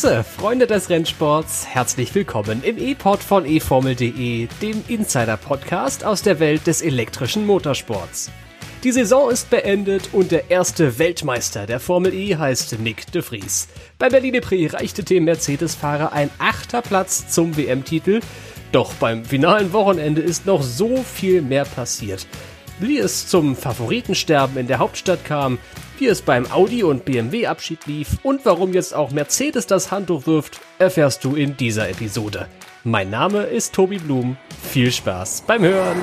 Grüße, Freunde des Rennsports. Herzlich willkommen im E-Pod von eFormel.de, dem Insider-Podcast aus der Welt des elektrischen Motorsports. Die Saison ist beendet und der erste Weltmeister der Formel E heißt Nick de Vries. Bei Berlin Prix reichte dem Mercedes-Fahrer ein achter Platz zum WM-Titel. Doch beim finalen Wochenende ist noch so viel mehr passiert. Wie es zum Favoritensterben in der Hauptstadt kam, wie es beim Audi und BMW Abschied lief und warum jetzt auch Mercedes das Handtuch wirft, erfährst du in dieser Episode. Mein Name ist Tobi Blum. Viel Spaß beim Hören.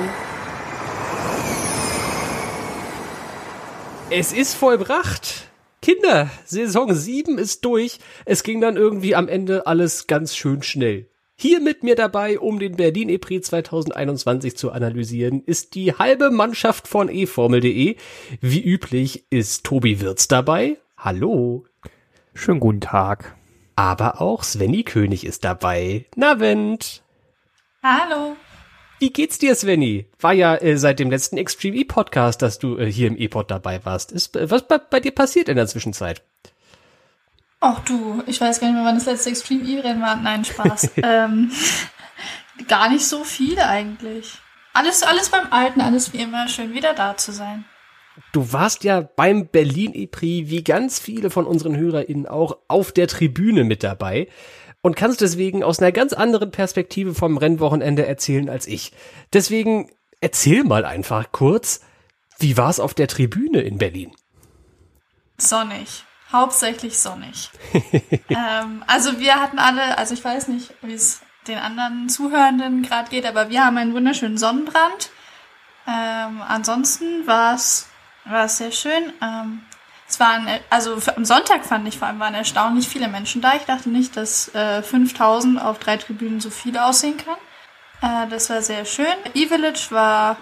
Es ist vollbracht. Kinder, Saison 7 ist durch. Es ging dann irgendwie am Ende alles ganz schön schnell. Hier mit mir dabei, um den Berlin E-Prix 2021 zu analysieren, ist die halbe Mannschaft von eFormel.de. Wie üblich ist Tobi Wirz dabei. Hallo. Schönen guten Tag. Aber auch Svenny König ist dabei. Navent. Hallo. Wie geht's dir, Svenny? War ja äh, seit dem letzten Extreme E Podcast, dass du äh, hier im E-Pod dabei warst. Ist äh, was bei, bei dir passiert in der Zwischenzeit? Ach du, ich weiß gar nicht mehr, wann das letzte Extreme E-Rennen war. Nein, Spaß. ähm, gar nicht so viel eigentlich. Alles, alles beim Alten, alles wie immer. Schön wieder da zu sein. Du warst ja beim Berlin E-Prix, wie ganz viele von unseren HörerInnen auch, auf der Tribüne mit dabei und kannst deswegen aus einer ganz anderen Perspektive vom Rennwochenende erzählen als ich. Deswegen erzähl mal einfach kurz, wie war's auf der Tribüne in Berlin? Sonnig. Hauptsächlich sonnig. ähm, also wir hatten alle, also ich weiß nicht, wie es den anderen Zuhörenden gerade geht, aber wir haben einen wunderschönen Sonnenbrand. Ähm, ansonsten war es war es sehr schön. Ähm, es waren, also für, am Sonntag fand ich vor allem waren erstaunlich viele Menschen da. Ich dachte nicht, dass äh, 5000 auf drei Tribünen so viel aussehen kann. Äh, das war sehr schön. E-Village war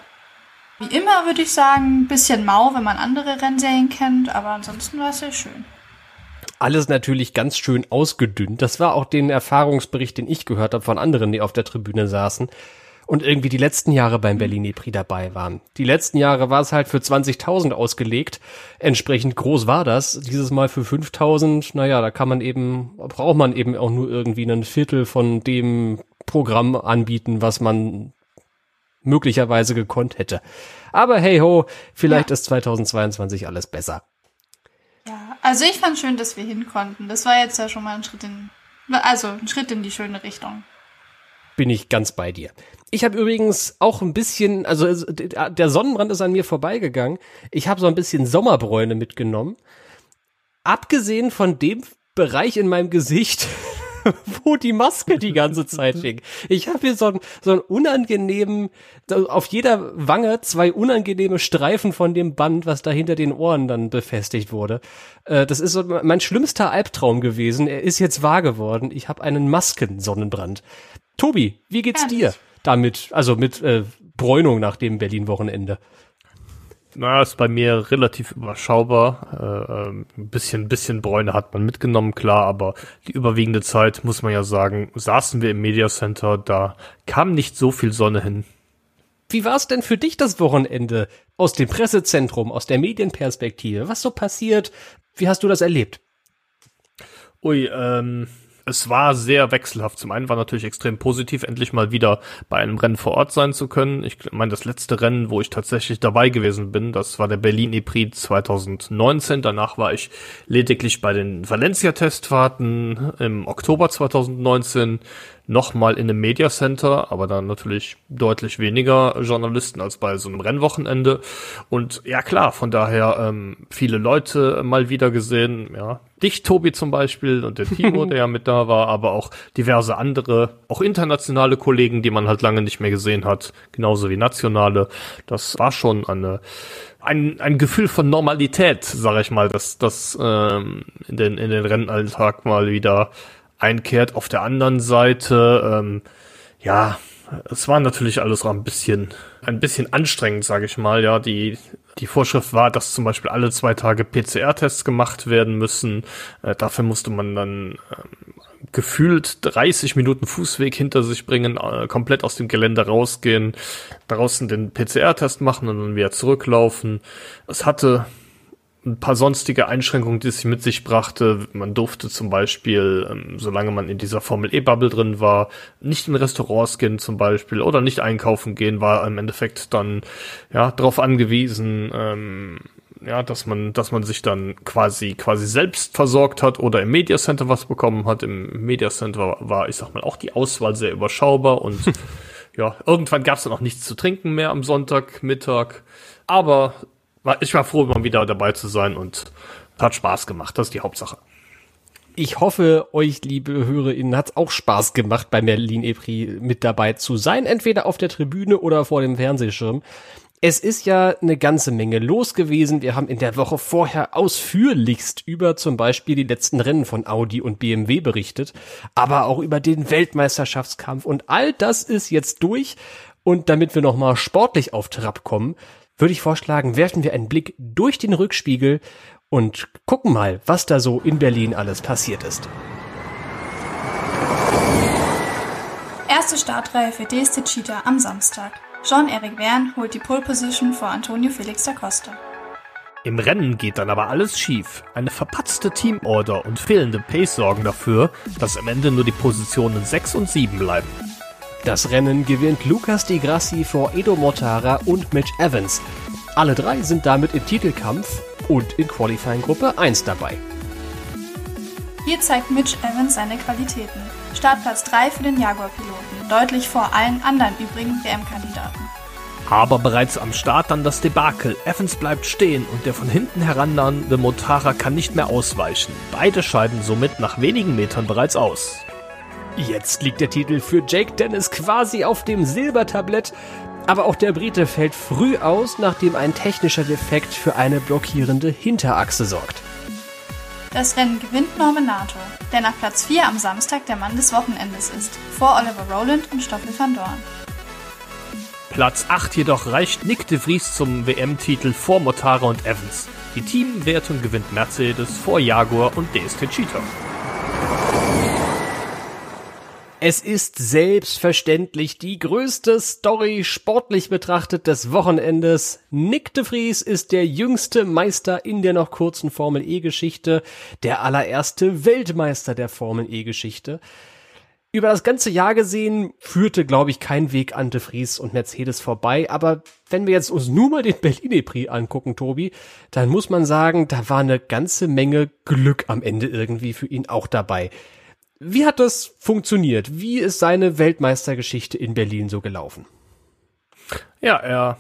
wie immer, würde ich sagen, ein bisschen mau, wenn man andere Rennserien kennt, aber ansonsten war es sehr schön alles natürlich ganz schön ausgedünnt. Das war auch den Erfahrungsbericht, den ich gehört habe von anderen, die auf der Tribüne saßen und irgendwie die letzten Jahre beim Berlin Prix dabei waren. Die letzten Jahre war es halt für 20.000 ausgelegt. Entsprechend groß war das. Dieses Mal für 5.000. Naja, da kann man eben, braucht man eben auch nur irgendwie ein Viertel von dem Programm anbieten, was man möglicherweise gekonnt hätte. Aber hey ho, vielleicht ja. ist 2022 alles besser. Also ich fand schön, dass wir hin konnten. Das war jetzt ja schon mal ein Schritt in, also ein Schritt in die schöne Richtung. Bin ich ganz bei dir. Ich habe übrigens auch ein bisschen, also der Sonnenbrand ist an mir vorbeigegangen. Ich habe so ein bisschen Sommerbräune mitgenommen. Abgesehen von dem Bereich in meinem Gesicht, wo die Maske die ganze Zeit hing. Ich habe hier so einen, so einen unangenehmen, auf jeder Wange zwei unangenehme Streifen von dem Band, was da hinter den Ohren dann befestigt wurde. Äh, das ist so mein schlimmster Albtraum gewesen. Er ist jetzt wahr geworden. Ich habe einen Maskensonnenbrand. Tobi, wie geht's dir damit? Also mit äh, Bräunung nach dem Berlin-Wochenende. Na, ist bei mir relativ überschaubar. Äh, ähm, ein bisschen, bisschen Bräune hat man mitgenommen, klar, aber die überwiegende Zeit, muss man ja sagen, saßen wir im Media Center, da kam nicht so viel Sonne hin. Wie war es denn für dich das Wochenende aus dem Pressezentrum, aus der Medienperspektive? Was so passiert? Wie hast du das erlebt? Ui, ähm, es war sehr wechselhaft. Zum einen war natürlich extrem positiv, endlich mal wieder bei einem Rennen vor Ort sein zu können. Ich meine, das letzte Rennen, wo ich tatsächlich dabei gewesen bin, das war der Berlin E-Prix 2019. Danach war ich lediglich bei den Valencia-Testfahrten im Oktober 2019 nochmal in einem Media Center, aber dann natürlich deutlich weniger Journalisten als bei so einem Rennwochenende. Und ja klar, von daher ähm, viele Leute mal wieder gesehen, ja. Dich, Tobi zum Beispiel und der Timo, der ja mit da war, aber auch diverse andere, auch internationale Kollegen, die man halt lange nicht mehr gesehen hat, genauso wie nationale. Das war schon eine ein, ein Gefühl von Normalität, sage ich mal, dass das ähm, in, den, in den Rennalltag mal wieder einkehrt. Auf der anderen Seite, ähm, ja, es war natürlich alles auch ein bisschen, ein bisschen anstrengend, sage ich mal. Ja, die die Vorschrift war, dass zum Beispiel alle zwei Tage PCR-Tests gemacht werden müssen. Äh, dafür musste man dann ähm, gefühlt 30 Minuten Fußweg hinter sich bringen, äh, komplett aus dem Gelände rausgehen, draußen den PCR-Test machen und dann wieder zurücklaufen. Es hatte ein paar sonstige Einschränkungen, die es mit sich brachte. Man durfte zum Beispiel, ähm, solange man in dieser Formel E-Bubble drin war, nicht in Restaurants gehen zum Beispiel oder nicht einkaufen gehen, war im Endeffekt dann ja darauf angewiesen, ähm, ja, dass man, dass man sich dann quasi, quasi selbst versorgt hat oder im Media Center was bekommen hat. Im Media Center war, war ich sag mal, auch die Auswahl sehr überschaubar und ja, irgendwann gab es dann auch nichts zu trinken mehr am Sonntagmittag. Aber ich war froh, mal wieder dabei zu sein und hat Spaß gemacht. Das ist die Hauptsache. Ich hoffe, euch, liebe HörerInnen, hat es auch Spaß gemacht, bei Merlin Epri mit dabei zu sein. Entweder auf der Tribüne oder vor dem Fernsehschirm. Es ist ja eine ganze Menge los gewesen. Wir haben in der Woche vorher ausführlichst über zum Beispiel die letzten Rennen von Audi und BMW berichtet, aber auch über den Weltmeisterschaftskampf und all das ist jetzt durch. Und damit wir nochmal sportlich auf Trab kommen, würde ich vorschlagen, werfen wir einen Blick durch den Rückspiegel und gucken mal, was da so in Berlin alles passiert ist. Erste Startreihe für DST Cheetah am Samstag. Jean-Eric Verne holt die Pole Position vor Antonio Felix da Costa. Im Rennen geht dann aber alles schief. Eine verpatzte Teamorder und fehlende Pace sorgen dafür, dass am Ende nur die Positionen 6 und 7 bleiben. Das Rennen gewinnt Lucas Di Grassi vor Edo Mortara und Mitch Evans. Alle drei sind damit im Titelkampf und in Qualifying Gruppe 1 dabei. Hier zeigt Mitch Evans seine Qualitäten. Startplatz 3 für den Jaguar-Piloten, deutlich vor allen anderen übrigen WM-Kandidaten. Aber bereits am Start dann das Debakel. Evans bleibt stehen und der von hinten herannahende Motara kann nicht mehr ausweichen. Beide scheiden somit nach wenigen Metern bereits aus. Jetzt liegt der Titel für Jake Dennis quasi auf dem Silbertablett. Aber auch der Brite fällt früh aus, nachdem ein technischer Defekt für eine blockierende Hinterachse sorgt. Das Rennen gewinnt Norman Nato, der nach Platz 4 am Samstag der Mann des Wochenendes ist, vor Oliver Rowland und Stoffel van Dorn. Platz 8 jedoch reicht Nick de Vries zum WM-Titel vor Motara und Evans. Die Teamwertung gewinnt Mercedes vor Jaguar und DST Cheetah. Es ist selbstverständlich die größte Story sportlich betrachtet des Wochenendes. Nick de Vries ist der jüngste Meister in der noch kurzen Formel E-Geschichte, der allererste Weltmeister der Formel E-Geschichte. Über das ganze Jahr gesehen führte, glaube ich, kein Weg an de Vries und Mercedes vorbei. Aber wenn wir jetzt uns nur mal den Berliner Prix angucken, Tobi, dann muss man sagen, da war eine ganze Menge Glück am Ende irgendwie für ihn auch dabei. Wie hat das funktioniert? Wie ist seine Weltmeistergeschichte in Berlin so gelaufen? Ja, er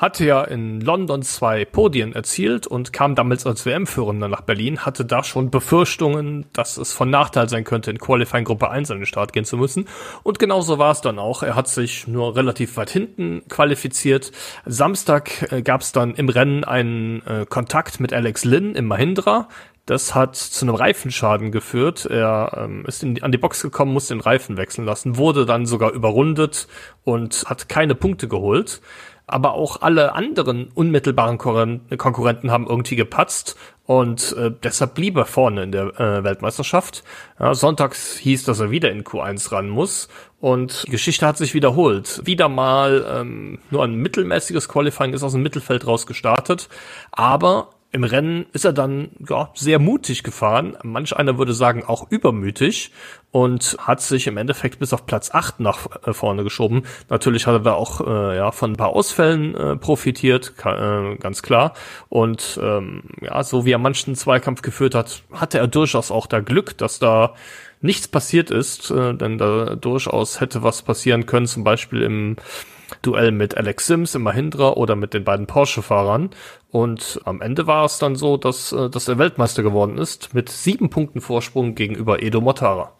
hatte ja in London zwei Podien erzielt und kam damals als WM-Führender nach Berlin, hatte da schon Befürchtungen, dass es von Nachteil sein könnte, in Qualifying Gruppe 1 an den Start gehen zu müssen. Und genauso war es dann auch. Er hat sich nur relativ weit hinten qualifiziert. Samstag äh, gab es dann im Rennen einen äh, Kontakt mit Alex Lynn im Mahindra. Das hat zu einem Reifenschaden geführt. Er ähm, ist in, an die Box gekommen, musste den Reifen wechseln lassen, wurde dann sogar überrundet und hat keine Punkte geholt. Aber auch alle anderen unmittelbaren Konkurrenten haben irgendwie gepatzt und äh, deshalb blieb er vorne in der äh, Weltmeisterschaft. Ja, sonntags hieß, dass er wieder in Q1 ran muss und die Geschichte hat sich wiederholt. Wieder mal ähm, nur ein mittelmäßiges Qualifying ist aus dem Mittelfeld raus gestartet, aber im Rennen ist er dann ja, sehr mutig gefahren. Manch einer würde sagen auch übermütig und hat sich im Endeffekt bis auf Platz 8 nach äh, vorne geschoben. Natürlich hat er da auch äh, ja, von ein paar Ausfällen äh, profitiert, äh, ganz klar. Und ähm, ja, so wie er manchen Zweikampf geführt hat, hatte er durchaus auch da Glück, dass da nichts passiert ist, äh, denn da durchaus hätte was passieren können, zum Beispiel im Duell mit Alex Sims im Mahindra oder mit den beiden Porsche-Fahrern. Und am Ende war es dann so, dass, äh, dass er Weltmeister geworden ist mit sieben Punkten Vorsprung gegenüber Edo Mortara.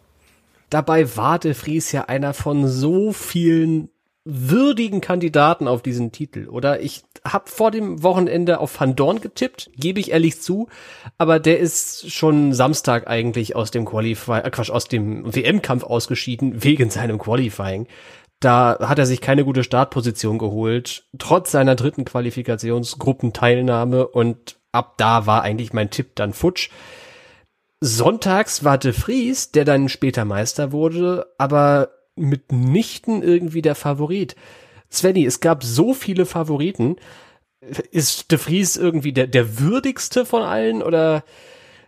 Dabei war de Vries ja einer von so vielen würdigen Kandidaten auf diesen Titel, oder? Ich habe vor dem Wochenende auf Van Dorn getippt, gebe ich ehrlich zu, aber der ist schon Samstag eigentlich aus dem Qualifying, äh Quatsch, aus dem WM-Kampf ausgeschieden wegen seinem Qualifying. Da hat er sich keine gute Startposition geholt, trotz seiner dritten Qualifikationsgruppenteilnahme und ab da war eigentlich mein Tipp dann futsch. Sonntags war de Vries, der dann später Meister wurde, aber mitnichten irgendwie der Favorit. Svenny, es gab so viele Favoriten. Ist De Vries irgendwie der, der würdigste von allen oder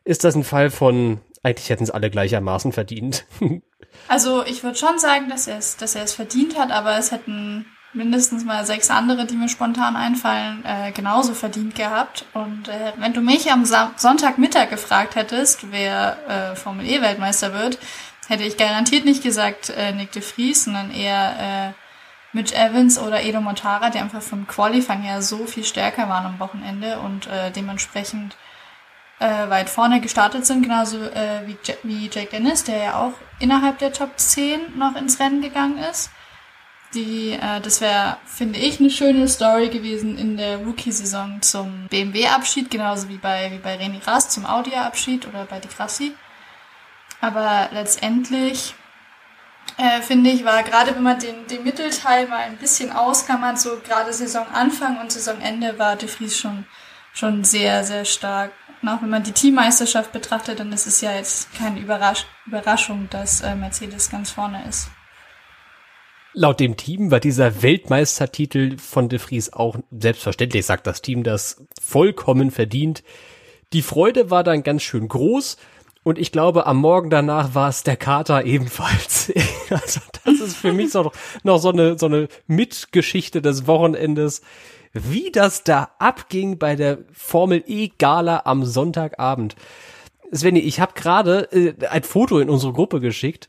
ist das ein Fall von, eigentlich hätten es alle gleichermaßen verdient? Also ich würde schon sagen, dass er es, dass er es verdient hat, aber es hätten mindestens mal sechs andere, die mir spontan einfallen, äh, genauso verdient gehabt. Und äh, wenn du mich am Sa Sonntagmittag gefragt hättest, wer äh, Formel E Weltmeister wird, hätte ich garantiert nicht gesagt äh, Nick de Vries, sondern eher äh, Mitch Evans oder Edo Montara, die einfach vom Qualifying her so viel stärker waren am Wochenende und äh, dementsprechend äh, weit vorne gestartet sind, genauso äh, wie, J wie Jake Dennis, der ja auch innerhalb der Top 10 noch ins Rennen gegangen ist. Die, äh, das wäre, finde ich, eine schöne Story gewesen in der Rookie-Saison zum BMW-Abschied, genauso wie bei, wie bei René Rast zum Audi-Abschied oder bei Di Grassi. Aber letztendlich, äh, finde ich, war gerade wenn man den, den Mittelteil mal ein bisschen auskammert, so gerade Saisonanfang und Saisonende war De Vries schon, schon sehr, sehr stark. Und auch wenn man die Teammeisterschaft betrachtet, dann ist es ja jetzt keine Überrasch Überraschung, dass äh, Mercedes ganz vorne ist. Laut dem Team war dieser Weltmeistertitel von De Vries auch selbstverständlich, sagt das Team das vollkommen verdient. Die Freude war dann ganz schön groß und ich glaube, am Morgen danach war es der Kater ebenfalls. also das ist für mich so noch, so eine, so eine Mitgeschichte des Wochenendes, wie das da abging bei der Formel E Gala am Sonntagabend. Svenny, ich habe gerade äh, ein Foto in unsere Gruppe geschickt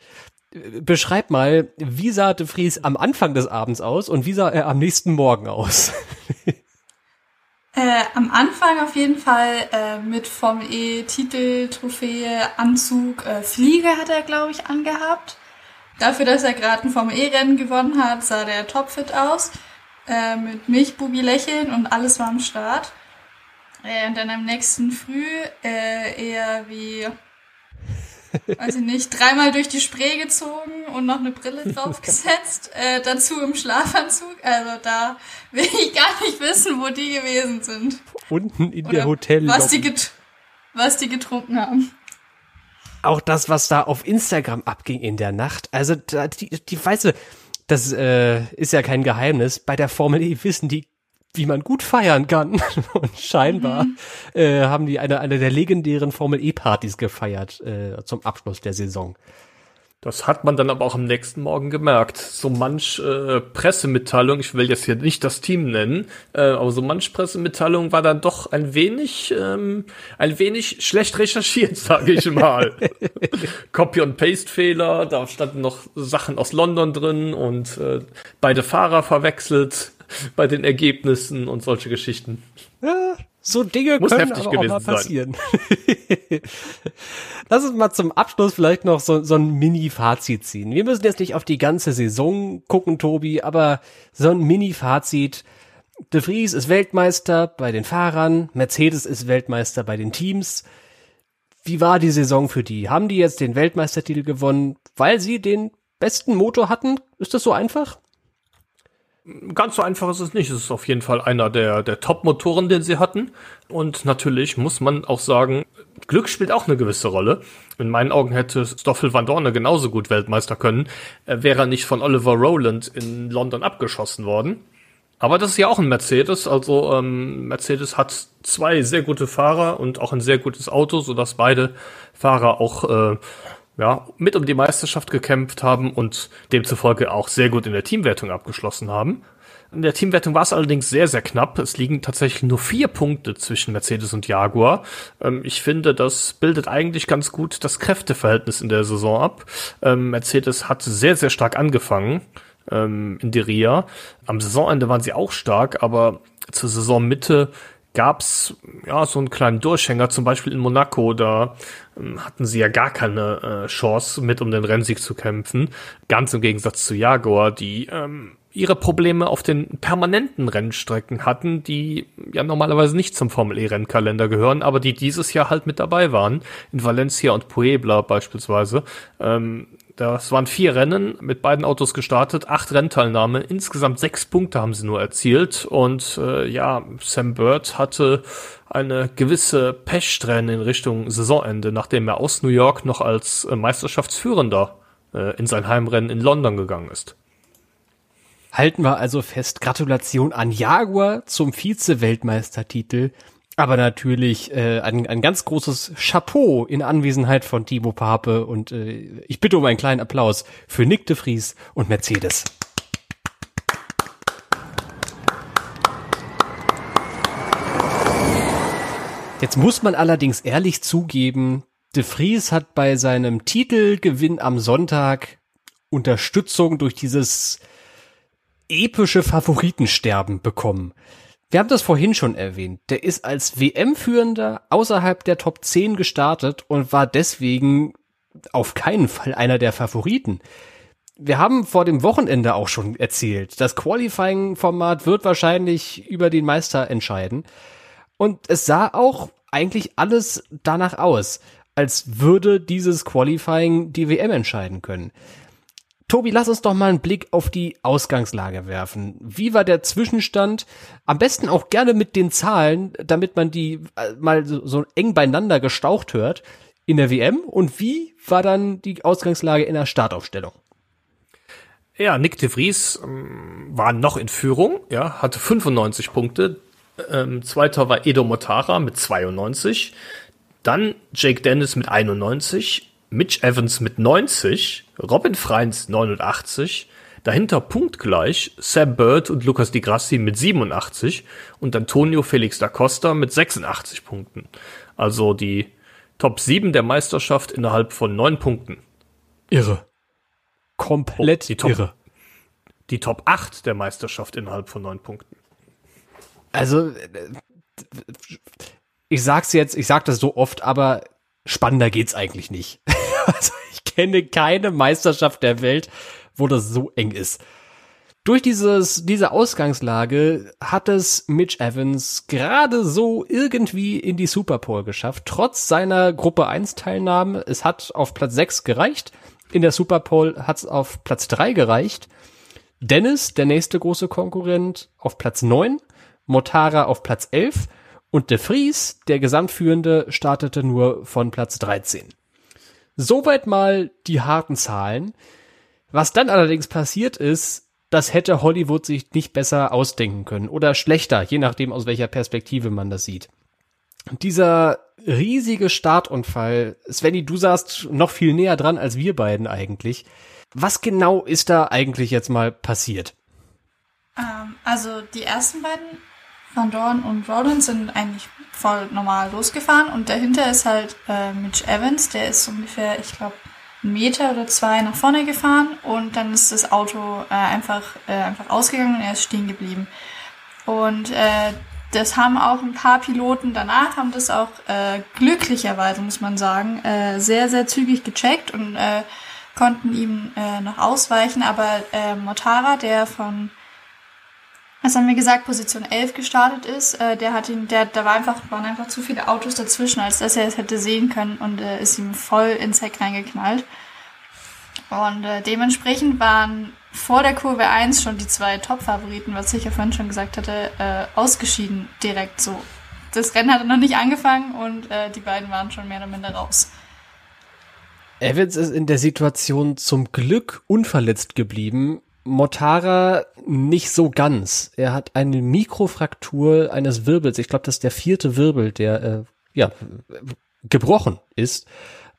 beschreib mal, wie sah de Vries am Anfang des Abends aus und wie sah er am nächsten Morgen aus? Äh, am Anfang auf jeden Fall äh, mit Formel E, Titel, Trophäe, Anzug, äh, Fliege hat er, glaube ich, angehabt. Dafür, dass er gerade ein Formel E-Rennen gewonnen hat, sah der topfit aus. Äh, mit Milchbubi lächeln und alles war am Start. Äh, und dann am nächsten Früh äh, eher wie weiß ich nicht, dreimal durch die Spree gezogen und noch eine Brille draufgesetzt, äh, dazu im Schlafanzug. Also da will ich gar nicht wissen, wo die gewesen sind. Unten in Oder der Hotel. Was die, was die getrunken haben. Auch das, was da auf Instagram abging in der Nacht. Also die, die weißt du, das äh, ist ja kein Geheimnis. Bei der Formel E wissen die wie man gut feiern kann. Und scheinbar mhm. äh, haben die eine, eine der legendären Formel E-Partys gefeiert äh, zum Abschluss der Saison. Das hat man dann aber auch am nächsten Morgen gemerkt. So manch äh, Pressemitteilung, ich will jetzt hier nicht das Team nennen, äh, aber so manch Pressemitteilung war dann doch ein wenig, ähm, ein wenig schlecht recherchiert, sage ich mal. Copy und Paste Fehler, da standen noch Sachen aus London drin und äh, beide Fahrer verwechselt bei den Ergebnissen und solche Geschichten. Ja, so Dinge Muss können aber auch mal passieren. Lass uns mal zum Abschluss vielleicht noch so, so ein Mini-Fazit ziehen. Wir müssen jetzt nicht auf die ganze Saison gucken, Tobi, aber so ein Mini-Fazit. De Vries ist Weltmeister bei den Fahrern, Mercedes ist Weltmeister bei den Teams. Wie war die Saison für die? Haben die jetzt den Weltmeistertitel gewonnen, weil sie den besten Motor hatten? Ist das so einfach? Ganz so einfach ist es nicht. Es ist auf jeden Fall einer der, der Top-Motoren, den sie hatten. Und natürlich muss man auch sagen, Glück spielt auch eine gewisse Rolle. In meinen Augen hätte Stoffel Van Dorne genauso gut Weltmeister können, äh, wäre er nicht von Oliver Rowland in London abgeschossen worden. Aber das ist ja auch ein Mercedes. Also ähm, Mercedes hat zwei sehr gute Fahrer und auch ein sehr gutes Auto, sodass beide Fahrer auch äh, ja, mit um die Meisterschaft gekämpft haben und demzufolge auch sehr gut in der Teamwertung abgeschlossen haben. In der Teamwertung war es allerdings sehr, sehr knapp. Es liegen tatsächlich nur vier Punkte zwischen Mercedes und Jaguar. Ähm, ich finde, das bildet eigentlich ganz gut das Kräfteverhältnis in der Saison ab. Ähm, Mercedes hat sehr, sehr stark angefangen ähm, in Ria. Am Saisonende waren sie auch stark, aber zur Saisonmitte gab's ja so einen kleinen Durchhänger, zum Beispiel in Monaco, da ähm, hatten sie ja gar keine äh, Chance, mit um den Rennsieg zu kämpfen. Ganz im Gegensatz zu Jaguar, die ähm, ihre Probleme auf den permanenten Rennstrecken hatten, die ja normalerweise nicht zum Formel E Rennkalender gehören, aber die dieses Jahr halt mit dabei waren. In Valencia und Puebla beispielsweise. Ähm, das waren vier Rennen mit beiden Autos gestartet, acht Rennteilnahme, insgesamt sechs Punkte haben sie nur erzielt und äh, ja, Sam Bird hatte eine gewisse Pechsträhne in Richtung Saisonende, nachdem er aus New York noch als äh, Meisterschaftsführender äh, in sein Heimrennen in London gegangen ist. Halten wir also fest, Gratulation an Jaguar zum Vize-Weltmeistertitel. Aber natürlich äh, ein, ein ganz großes Chapeau in Anwesenheit von Thibaut Pape und äh, ich bitte um einen kleinen Applaus für Nick de Vries und Mercedes. Jetzt muss man allerdings ehrlich zugeben, de Vries hat bei seinem Titelgewinn am Sonntag Unterstützung durch dieses epische Favoritensterben bekommen. Wir haben das vorhin schon erwähnt. Der ist als WM-Führender außerhalb der Top 10 gestartet und war deswegen auf keinen Fall einer der Favoriten. Wir haben vor dem Wochenende auch schon erzählt, das Qualifying-Format wird wahrscheinlich über den Meister entscheiden. Und es sah auch eigentlich alles danach aus, als würde dieses Qualifying die WM entscheiden können. Tobi, lass uns doch mal einen Blick auf die Ausgangslage werfen. Wie war der Zwischenstand? Am besten auch gerne mit den Zahlen, damit man die äh, mal so, so eng beieinander gestaucht hört in der WM. Und wie war dann die Ausgangslage in der Startaufstellung? Ja, Nick de Vries ähm, war noch in Führung, ja, hatte 95 Punkte. Ähm, zweiter war Edo Motara mit 92. Dann Jake Dennis mit 91. Mitch Evans mit 90. Robin Freins 89. Dahinter punktgleich Sam Bird und Lucas Di Grassi mit 87 und Antonio Felix da Costa mit 86 Punkten. Also die Top 7 der Meisterschaft innerhalb von 9 Punkten. Irre. Komplett oh, die Top, irre. Die Top 8 der Meisterschaft innerhalb von 9 Punkten. Also, äh, ich sag's jetzt, ich sag das so oft, aber spannender geht's eigentlich nicht. also, ich kenne keine Meisterschaft der Welt, wo das so eng ist. Durch dieses, diese Ausgangslage hat es Mitch Evans gerade so irgendwie in die Super Bowl geschafft, trotz seiner Gruppe 1 Teilnahme. Es hat auf Platz 6 gereicht. In der Super Bowl hat es auf Platz 3 gereicht. Dennis, der nächste große Konkurrent, auf Platz 9. Motara auf Platz 11 und De Vries, der Gesamtführende, startete nur von Platz 13. Soweit mal die harten Zahlen. Was dann allerdings passiert ist, das hätte Hollywood sich nicht besser ausdenken können oder schlechter, je nachdem aus welcher Perspektive man das sieht. Dieser riesige Startunfall, Svenny, du saßt noch viel näher dran als wir beiden eigentlich. Was genau ist da eigentlich jetzt mal passiert? Ähm, also die ersten beiden Van Dorn und Rollins sind eigentlich voll normal losgefahren und dahinter ist halt äh, Mitch Evans, der ist ungefähr, ich glaube, einen Meter oder zwei nach vorne gefahren und dann ist das Auto äh, einfach, äh, einfach ausgegangen und er ist stehen geblieben. Und äh, das haben auch ein paar Piloten danach, haben das auch äh, glücklicherweise, muss man sagen, äh, sehr, sehr zügig gecheckt und äh, konnten ihm äh, noch ausweichen. Aber äh, Motara, der von was haben wir gesagt, Position 11 gestartet ist, äh, der hat ihn, der, da war einfach, waren einfach zu viele Autos dazwischen, als dass er es hätte sehen können und äh, ist ihm voll ins Heck reingeknallt. Und äh, dementsprechend waren vor der Kurve 1 schon die zwei Top-Favoriten, was ich ja vorhin schon gesagt hatte, äh, ausgeschieden direkt so. Das Rennen hatte noch nicht angefangen und äh, die beiden waren schon mehr oder minder raus. Evans ist in der Situation zum Glück unverletzt geblieben, Motara nicht so ganz. Er hat eine Mikrofraktur eines Wirbels. Ich glaube, das ist der vierte Wirbel, der äh, ja gebrochen ist.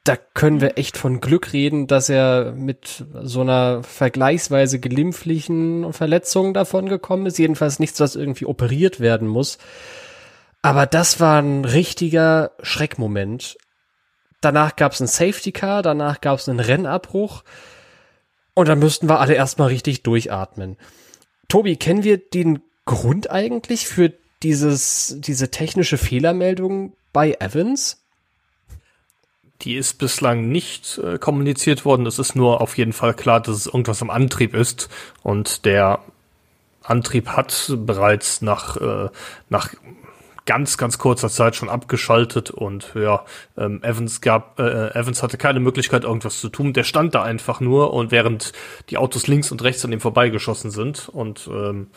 Da können wir echt von Glück reden, dass er mit so einer vergleichsweise glimpflichen Verletzung davon gekommen ist. Jedenfalls nichts, was irgendwie operiert werden muss. Aber das war ein richtiger Schreckmoment. Danach gab es ein Safety Car, danach gab es einen Rennabbruch. Und dann müssten wir alle erstmal richtig durchatmen. Tobi, kennen wir den Grund eigentlich für dieses, diese technische Fehlermeldung bei Evans? Die ist bislang nicht äh, kommuniziert worden. Es ist nur auf jeden Fall klar, dass es irgendwas am Antrieb ist. Und der Antrieb hat bereits nach, äh, nach ganz, ganz kurzer Zeit schon abgeschaltet und ja, ähm, Evans gab, äh, Evans hatte keine Möglichkeit, irgendwas zu tun. Der stand da einfach nur und während die Autos links und rechts an ihm vorbeigeschossen sind und ähm,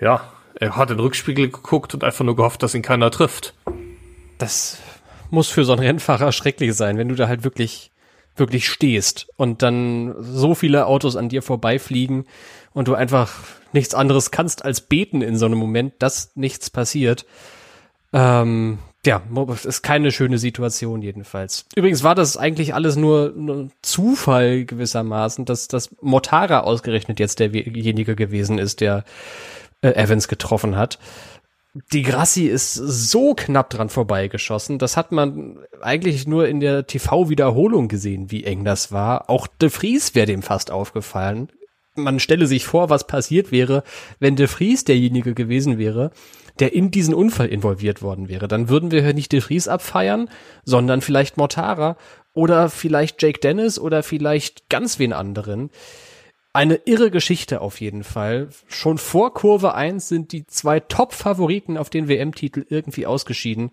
ja, er hat in den Rückspiegel geguckt und einfach nur gehofft, dass ihn keiner trifft. Das muss für so einen Rennfahrer schrecklich sein, wenn du da halt wirklich wirklich stehst und dann so viele Autos an dir vorbeifliegen und du einfach nichts anderes kannst als beten in so einem Moment, dass nichts passiert. Ähm, ja, ist keine schöne Situation jedenfalls. Übrigens war das eigentlich alles nur, nur Zufall gewissermaßen, dass dass Motara ausgerechnet jetzt derjenige gewesen ist, der äh, Evans getroffen hat. Die Grassi ist so knapp dran vorbeigeschossen. Das hat man eigentlich nur in der TV-Wiederholung gesehen, wie eng das war. Auch De Vries wäre dem fast aufgefallen. Man stelle sich vor, was passiert wäre, wenn De Vries derjenige gewesen wäre, der in diesen Unfall involviert worden wäre. Dann würden wir nicht De Vries abfeiern, sondern vielleicht Mortara oder vielleicht Jake Dennis oder vielleicht ganz wen anderen. Eine irre Geschichte auf jeden Fall. Schon vor Kurve 1 sind die zwei Top-Favoriten auf den WM-Titel irgendwie ausgeschieden.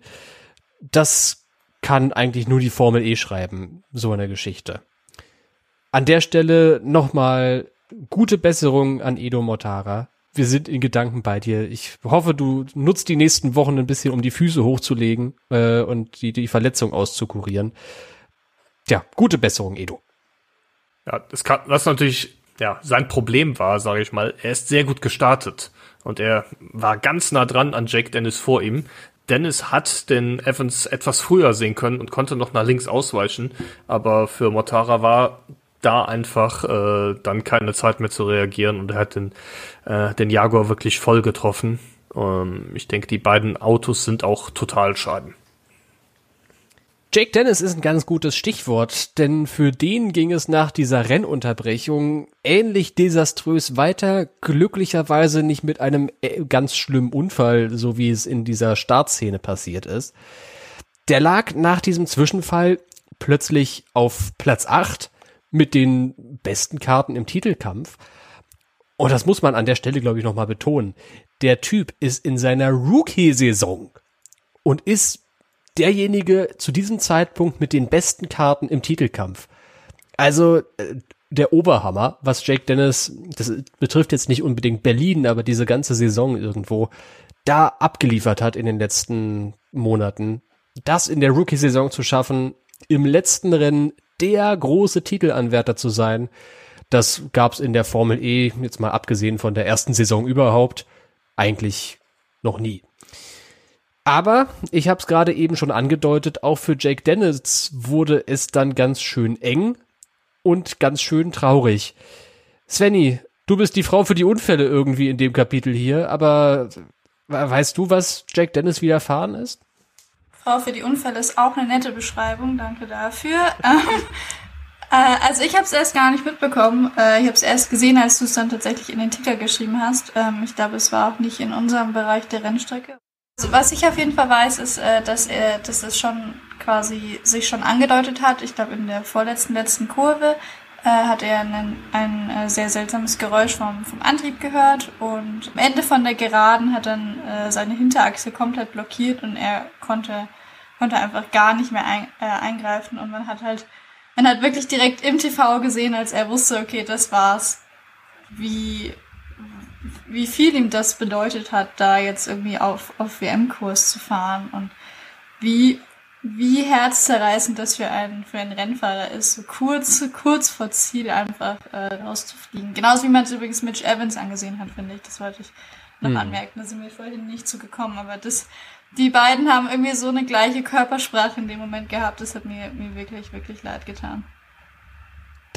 Das kann eigentlich nur die Formel E schreiben, so eine Geschichte. An der Stelle nochmal gute Besserung an Edo Mortara. Wir sind in Gedanken bei dir. Ich hoffe, du nutzt die nächsten Wochen ein bisschen, um die Füße hochzulegen äh, und die, die Verletzung auszukurieren. Tja, gute Besserung, Edo. Ja, das kann, was natürlich ja, sein Problem war, sage ich mal, er ist sehr gut gestartet und er war ganz nah dran an Jake Dennis vor ihm. Dennis hat den Evans etwas früher sehen können und konnte noch nach links ausweichen, aber für Mortara war da einfach äh, dann keine Zeit mehr zu reagieren und er hat den, äh, den Jaguar wirklich voll getroffen. Ähm, ich denke, die beiden Autos sind auch total schaden. Jake Dennis ist ein ganz gutes Stichwort, denn für den ging es nach dieser Rennunterbrechung ähnlich desaströs weiter, glücklicherweise nicht mit einem äh, ganz schlimmen Unfall, so wie es in dieser Startszene passiert ist. Der lag nach diesem Zwischenfall plötzlich auf Platz 8 mit den besten Karten im Titelkampf. Und das muss man an der Stelle, glaube ich, nochmal betonen. Der Typ ist in seiner Rookie-Saison und ist derjenige zu diesem Zeitpunkt mit den besten Karten im Titelkampf. Also äh, der Oberhammer, was Jake Dennis, das betrifft jetzt nicht unbedingt Berlin, aber diese ganze Saison irgendwo, da abgeliefert hat in den letzten Monaten. Das in der Rookie-Saison zu schaffen, im letzten Rennen der große Titelanwärter zu sein, das gab's in der Formel E, jetzt mal abgesehen von der ersten Saison überhaupt, eigentlich noch nie. Aber ich habe es gerade eben schon angedeutet, auch für Jake Dennis wurde es dann ganz schön eng und ganz schön traurig. Svenny, du bist die Frau für die Unfälle irgendwie in dem Kapitel hier, aber weißt du, was Jake Dennis widerfahren ist? Frau für die Unfälle ist auch eine nette Beschreibung, danke dafür. Ähm, äh, also ich habe es erst gar nicht mitbekommen. Äh, ich habe es erst gesehen, als du es dann tatsächlich in den Ticker geschrieben hast. Ähm, ich glaube, es war auch nicht in unserem Bereich der Rennstrecke. Also was ich auf jeden Fall weiß, ist, äh, dass er, dass es schon quasi sich schon angedeutet hat. Ich glaube, in der vorletzten letzten Kurve äh, hat er einen, ein äh, sehr seltsames Geräusch vom, vom Antrieb gehört und am Ende von der Geraden hat dann äh, seine Hinterachse komplett blockiert und er konnte, konnte einfach gar nicht mehr ein, äh, eingreifen und man hat halt, man hat wirklich direkt im TV gesehen, als er wusste, okay, das war's, wie wie viel ihm das bedeutet hat, da jetzt irgendwie auf, auf WM-Kurs zu fahren und wie, wie herzzerreißend das für einen, für einen Rennfahrer ist, so kurz, kurz vor Ziel einfach äh, rauszufliegen. Genauso wie man es übrigens Mitch Evans angesehen hat, finde ich. Das wollte ich noch hm. anmerken. Da sind wir vorhin nicht zugekommen. Aber das, die beiden haben irgendwie so eine gleiche Körpersprache in dem Moment gehabt. Das hat mir, mir wirklich, wirklich leid getan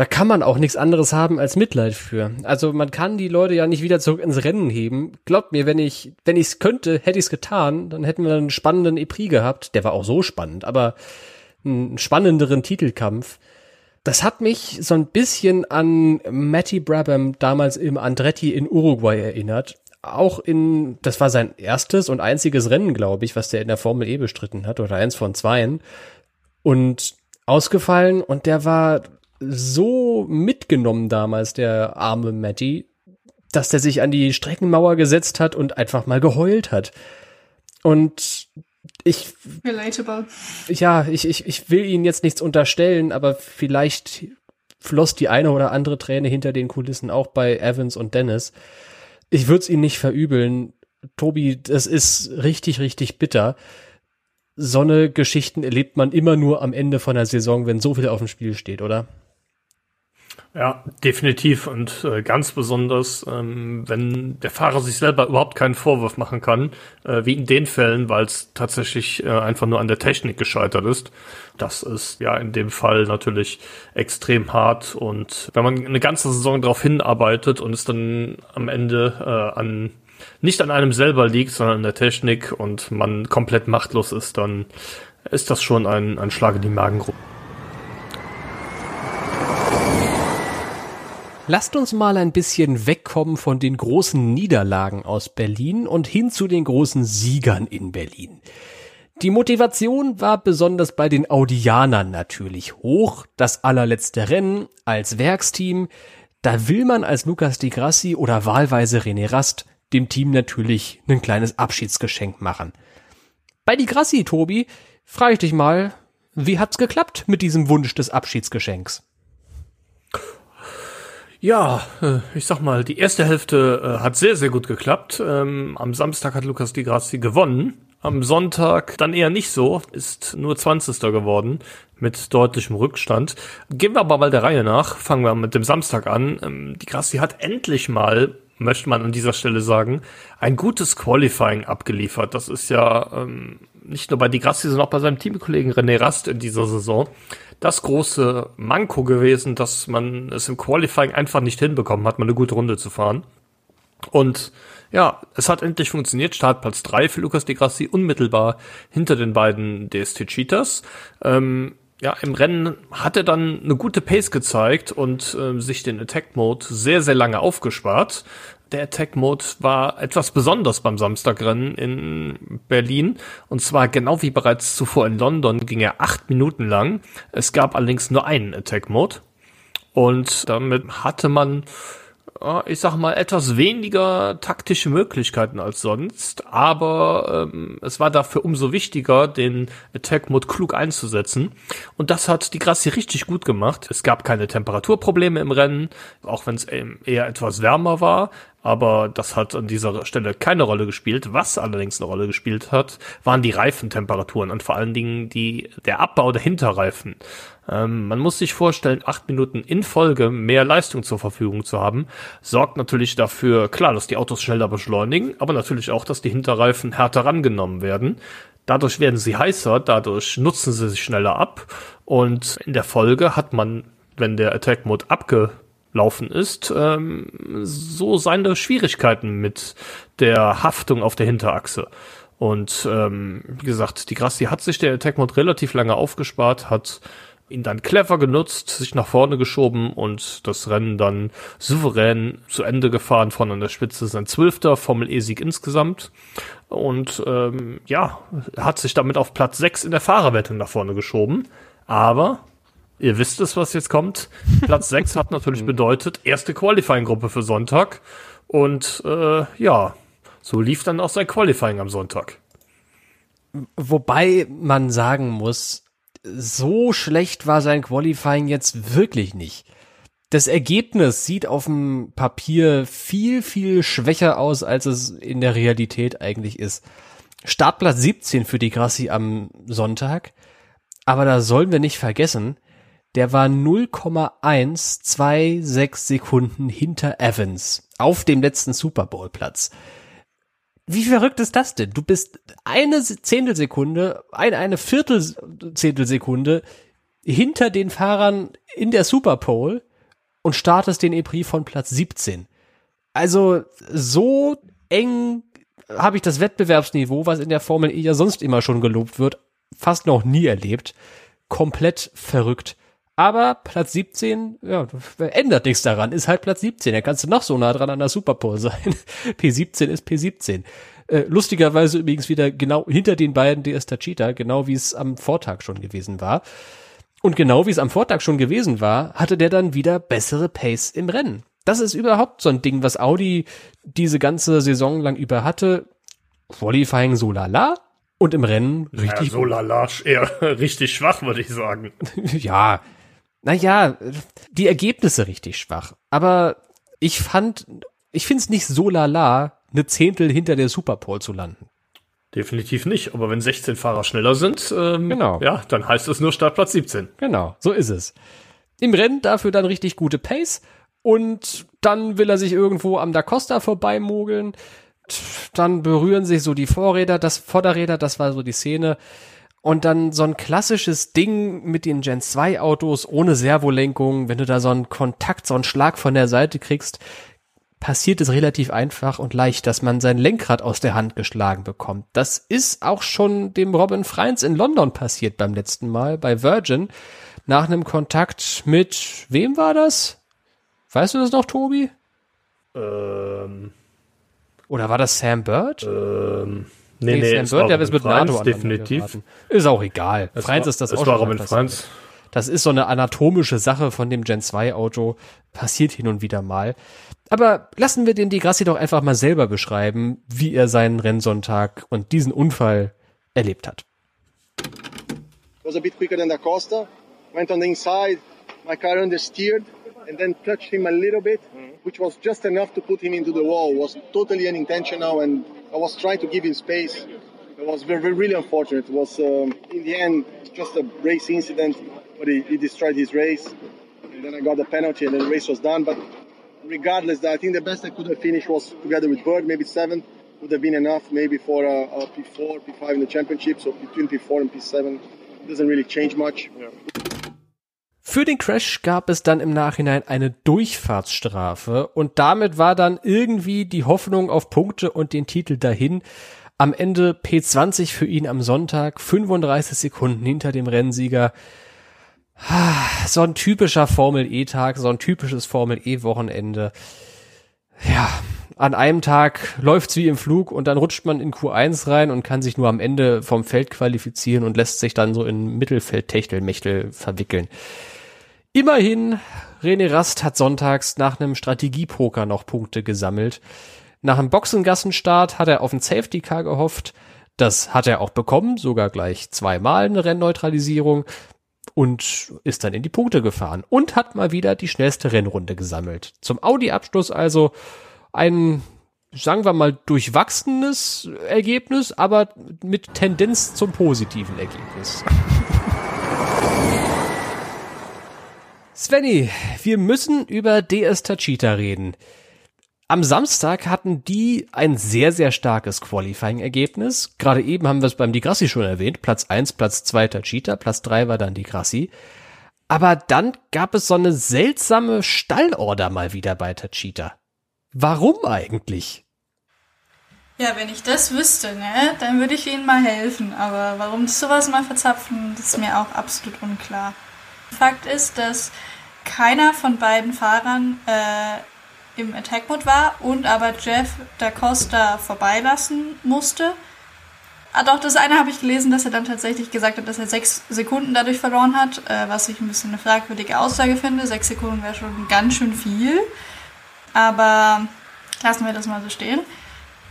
da kann man auch nichts anderes haben als Mitleid für. Also man kann die Leute ja nicht wieder zurück ins Rennen heben. Glaubt mir, wenn ich, wenn ich es könnte, hätte ich es getan, dann hätten wir einen spannenden Epri gehabt. Der war auch so spannend, aber einen spannenderen Titelkampf. Das hat mich so ein bisschen an Matty Brabham damals im Andretti in Uruguay erinnert. Auch in, das war sein erstes und einziges Rennen, glaube ich, was der in der Formel E bestritten hat, oder eins von zweien. Und ausgefallen und der war so mitgenommen damals, der arme Matty, dass der sich an die Streckenmauer gesetzt hat und einfach mal geheult hat. Und ich. Relatable. Ja, ich, ich, ich will ihnen jetzt nichts unterstellen, aber vielleicht floss die eine oder andere Träne hinter den Kulissen auch bei Evans und Dennis. Ich würde es ihnen nicht verübeln. Tobi, das ist richtig, richtig bitter. so eine Geschichten erlebt man immer nur am Ende von der Saison, wenn so viel auf dem Spiel steht, oder? Ja, definitiv und äh, ganz besonders, ähm, wenn der Fahrer sich selber überhaupt keinen Vorwurf machen kann, äh, wie in den Fällen, weil es tatsächlich äh, einfach nur an der Technik gescheitert ist. Das ist ja in dem Fall natürlich extrem hart und wenn man eine ganze Saison darauf hinarbeitet und es dann am Ende äh, an nicht an einem selber liegt, sondern an der Technik und man komplett machtlos ist, dann ist das schon ein, ein Schlag in die Magengruppe. Lasst uns mal ein bisschen wegkommen von den großen Niederlagen aus Berlin und hin zu den großen Siegern in Berlin. Die Motivation war besonders bei den Audianern natürlich hoch. Das allerletzte Rennen als Werksteam. Da will man als Lukas Di Grassi oder wahlweise René Rast dem Team natürlich ein kleines Abschiedsgeschenk machen. Bei Di Grassi, Tobi, frage ich dich mal, wie hat's geklappt mit diesem Wunsch des Abschiedsgeschenks? Ja, äh, ich sag mal, die erste Hälfte äh, hat sehr, sehr gut geklappt. Ähm, am Samstag hat Lukas Di Grassi gewonnen. Am Sonntag dann eher nicht so, ist nur 20. geworden mit deutlichem Rückstand. Gehen wir aber mal der Reihe nach. Fangen wir mit dem Samstag an. Ähm, die Grassi hat endlich mal, möchte man an dieser Stelle sagen, ein gutes Qualifying abgeliefert. Das ist ja ähm, nicht nur bei Di Grassi, sondern auch bei seinem Teamkollegen René Rast in dieser Saison das große Manko gewesen, dass man es im Qualifying einfach nicht hinbekommen hat, mal eine gute Runde zu fahren. Und ja, es hat endlich funktioniert. Startplatz drei für Lukas de Grassi, unmittelbar hinter den beiden DST Cheetahs. Ähm, ja, im Rennen hat er dann eine gute Pace gezeigt und äh, sich den Attack Mode sehr, sehr lange aufgespart der Attack Mode war etwas besonders beim Samstagrennen in Berlin. Und zwar genau wie bereits zuvor in London ging er acht Minuten lang. Es gab allerdings nur einen Attack Mode. Und damit hatte man ich sag mal, etwas weniger taktische Möglichkeiten als sonst, aber ähm, es war dafür umso wichtiger, den Attack-Mode klug einzusetzen. Und das hat die Grassi richtig gut gemacht. Es gab keine Temperaturprobleme im Rennen, auch wenn es eher etwas wärmer war. Aber das hat an dieser Stelle keine Rolle gespielt. Was allerdings eine Rolle gespielt hat, waren die Reifentemperaturen und vor allen Dingen die, der Abbau der Hinterreifen. Ähm, man muss sich vorstellen, acht Minuten in Folge mehr Leistung zur Verfügung zu haben, sorgt natürlich dafür, klar, dass die Autos schneller beschleunigen, aber natürlich auch, dass die Hinterreifen härter rangenommen werden. Dadurch werden sie heißer, dadurch nutzen sie sich schneller ab und in der Folge hat man, wenn der Attack Mode abgelaufen ist, ähm, so seine Schwierigkeiten mit der Haftung auf der Hinterachse. Und ähm, wie gesagt, die Grassi hat sich der Attack Mode relativ lange aufgespart, hat ihn dann clever genutzt, sich nach vorne geschoben und das Rennen dann souverän zu Ende gefahren von an der Spitze. Sein zwölfter Formel E-Sieg insgesamt. Und ähm, ja, hat sich damit auf Platz 6 in der Fahrerwertung nach vorne geschoben, aber ihr wisst es, was jetzt kommt, Platz 6 hat natürlich bedeutet erste Qualifying-Gruppe für Sonntag. Und äh, ja, so lief dann auch sein Qualifying am Sonntag. Wobei man sagen muss, so schlecht war sein Qualifying jetzt wirklich nicht. Das Ergebnis sieht auf dem Papier viel, viel schwächer aus, als es in der Realität eigentlich ist. Startplatz 17 für die Grassi am Sonntag. Aber da sollen wir nicht vergessen, der war 0,126 Sekunden hinter Evans auf dem letzten Super Bowl Platz. Wie verrückt ist das denn? Du bist eine Zehntelsekunde, eine, eine Viertelzehntelsekunde hinter den Fahrern in der Superpole und startest den EPRI von Platz 17. Also so eng habe ich das Wettbewerbsniveau, was in der Formel E ja sonst immer schon gelobt wird, fast noch nie erlebt. Komplett verrückt. Aber Platz 17, ja, ändert nichts daran, ist halt Platz 17. Da kannst du noch so nah dran an der Superpole sein. P17 ist P17. Äh, lustigerweise übrigens wieder genau hinter den beiden DS Tachita, genau wie es am Vortag schon gewesen war. Und genau wie es am Vortag schon gewesen war, hatte der dann wieder bessere Pace im Rennen. Das ist überhaupt so ein Ding, was Audi diese ganze Saison lang über hatte. Qualifying so lala, und im Rennen richtig. Ja, so lala, eher richtig schwach, würde ich sagen. ja, naja, die Ergebnisse richtig schwach. Aber ich fand, ich find's nicht so lala, eine Zehntel hinter der Superpole zu landen. Definitiv nicht. Aber wenn 16 Fahrer schneller sind, ähm, Genau. ja, dann heißt es nur Startplatz 17. Genau, so ist es. Im Rennen dafür dann richtig gute Pace und dann will er sich irgendwo am Da Costa vorbeimogeln. Dann berühren sich so die Vorräder, das Vorderräder, das war so die Szene. Und dann so ein klassisches Ding mit den Gen 2 Autos ohne Servolenkung, wenn du da so einen Kontakt, so einen Schlag von der Seite kriegst, passiert es relativ einfach und leicht, dass man sein Lenkrad aus der Hand geschlagen bekommt. Das ist auch schon dem Robin Freins in London passiert beim letzten Mal bei Virgin nach einem Kontakt mit wem war das? Weißt du das noch, Tobi? Ähm, Oder war das Sam Bird? ähm, nee, nee, Sam es war der ist Robin mit Freins, NATO definitiv. Ist auch egal. Es Freins war, ist das es auch war schon Robin. Freins. Das ist so eine anatomische Sache von dem Gen 2 Auto. Passiert hin und wieder mal. Aber lassen wir den Di Grassi doch einfach mal selber beschreiben, wie er seinen Rennsonntag und diesen Unfall erlebt hat. was a bit quicker than Da Costa. Went on the inside, my car understeered, and then touched him a little bit, which was just enough to put him into the wall. It was totally unintentional, and I was trying to give him space. It was very, really unfortunate. It was um, in the end just a race incident, but he, he destroyed his race. And then I got the penalty, and then the race was done. But regardless, I think the best I could have finished was together with Bird, maybe seventh would have been enough, maybe for a, a P4, P5 in the championship. So between P4 and P7 doesn't really change much. Für den Crash gab es dann im Nachhinein eine Durchfahrtsstrafe und damit war dann irgendwie die Hoffnung auf Punkte und den Titel dahin. Am Ende P20 für ihn am Sonntag, 35 Sekunden hinter dem Rennsieger. So ein typischer Formel E-Tag, so ein typisches Formel E-Wochenende. Ja, an einem Tag läuft's wie im Flug und dann rutscht man in Q1 rein und kann sich nur am Ende vom Feld qualifizieren und lässt sich dann so in Mittelfeld-Techtelmechtel verwickeln. Immerhin, René Rast hat sonntags nach einem Strategiepoker noch Punkte gesammelt. Nach einem Boxengassenstart hat er auf ein Safety Car gehofft. Das hat er auch bekommen, sogar gleich zweimal eine Rennneutralisierung und ist dann in die Punkte gefahren und hat mal wieder die schnellste Rennrunde gesammelt. Zum Audi-Abschluss also ein, sagen wir mal, durchwachsenes Ergebnis, aber mit Tendenz zum positiven Ergebnis. Svenny, wir müssen über DS Tachita reden. Am Samstag hatten die ein sehr, sehr starkes Qualifying-Ergebnis. Gerade eben haben wir es beim Di Grassi schon erwähnt. Platz 1, Platz 2 Tachita, Platz 3 war dann Di Grassi. Aber dann gab es so eine seltsame Stallorder mal wieder bei Tachita. Warum eigentlich? Ja, wenn ich das wüsste, ne, dann würde ich ihnen mal helfen. Aber warum sowas mal verzapfen, das ist mir auch absolut unklar. Fakt ist, dass keiner von beiden Fahrern äh, im Attack Mode war und aber Jeff da Costa vorbeilassen musste. Ah, doch, das eine habe ich gelesen, dass er dann tatsächlich gesagt hat, dass er sechs Sekunden dadurch verloren hat, äh, was ich ein bisschen eine fragwürdige Aussage finde. Sechs Sekunden wäre schon ganz schön viel. Aber lassen wir das mal so stehen.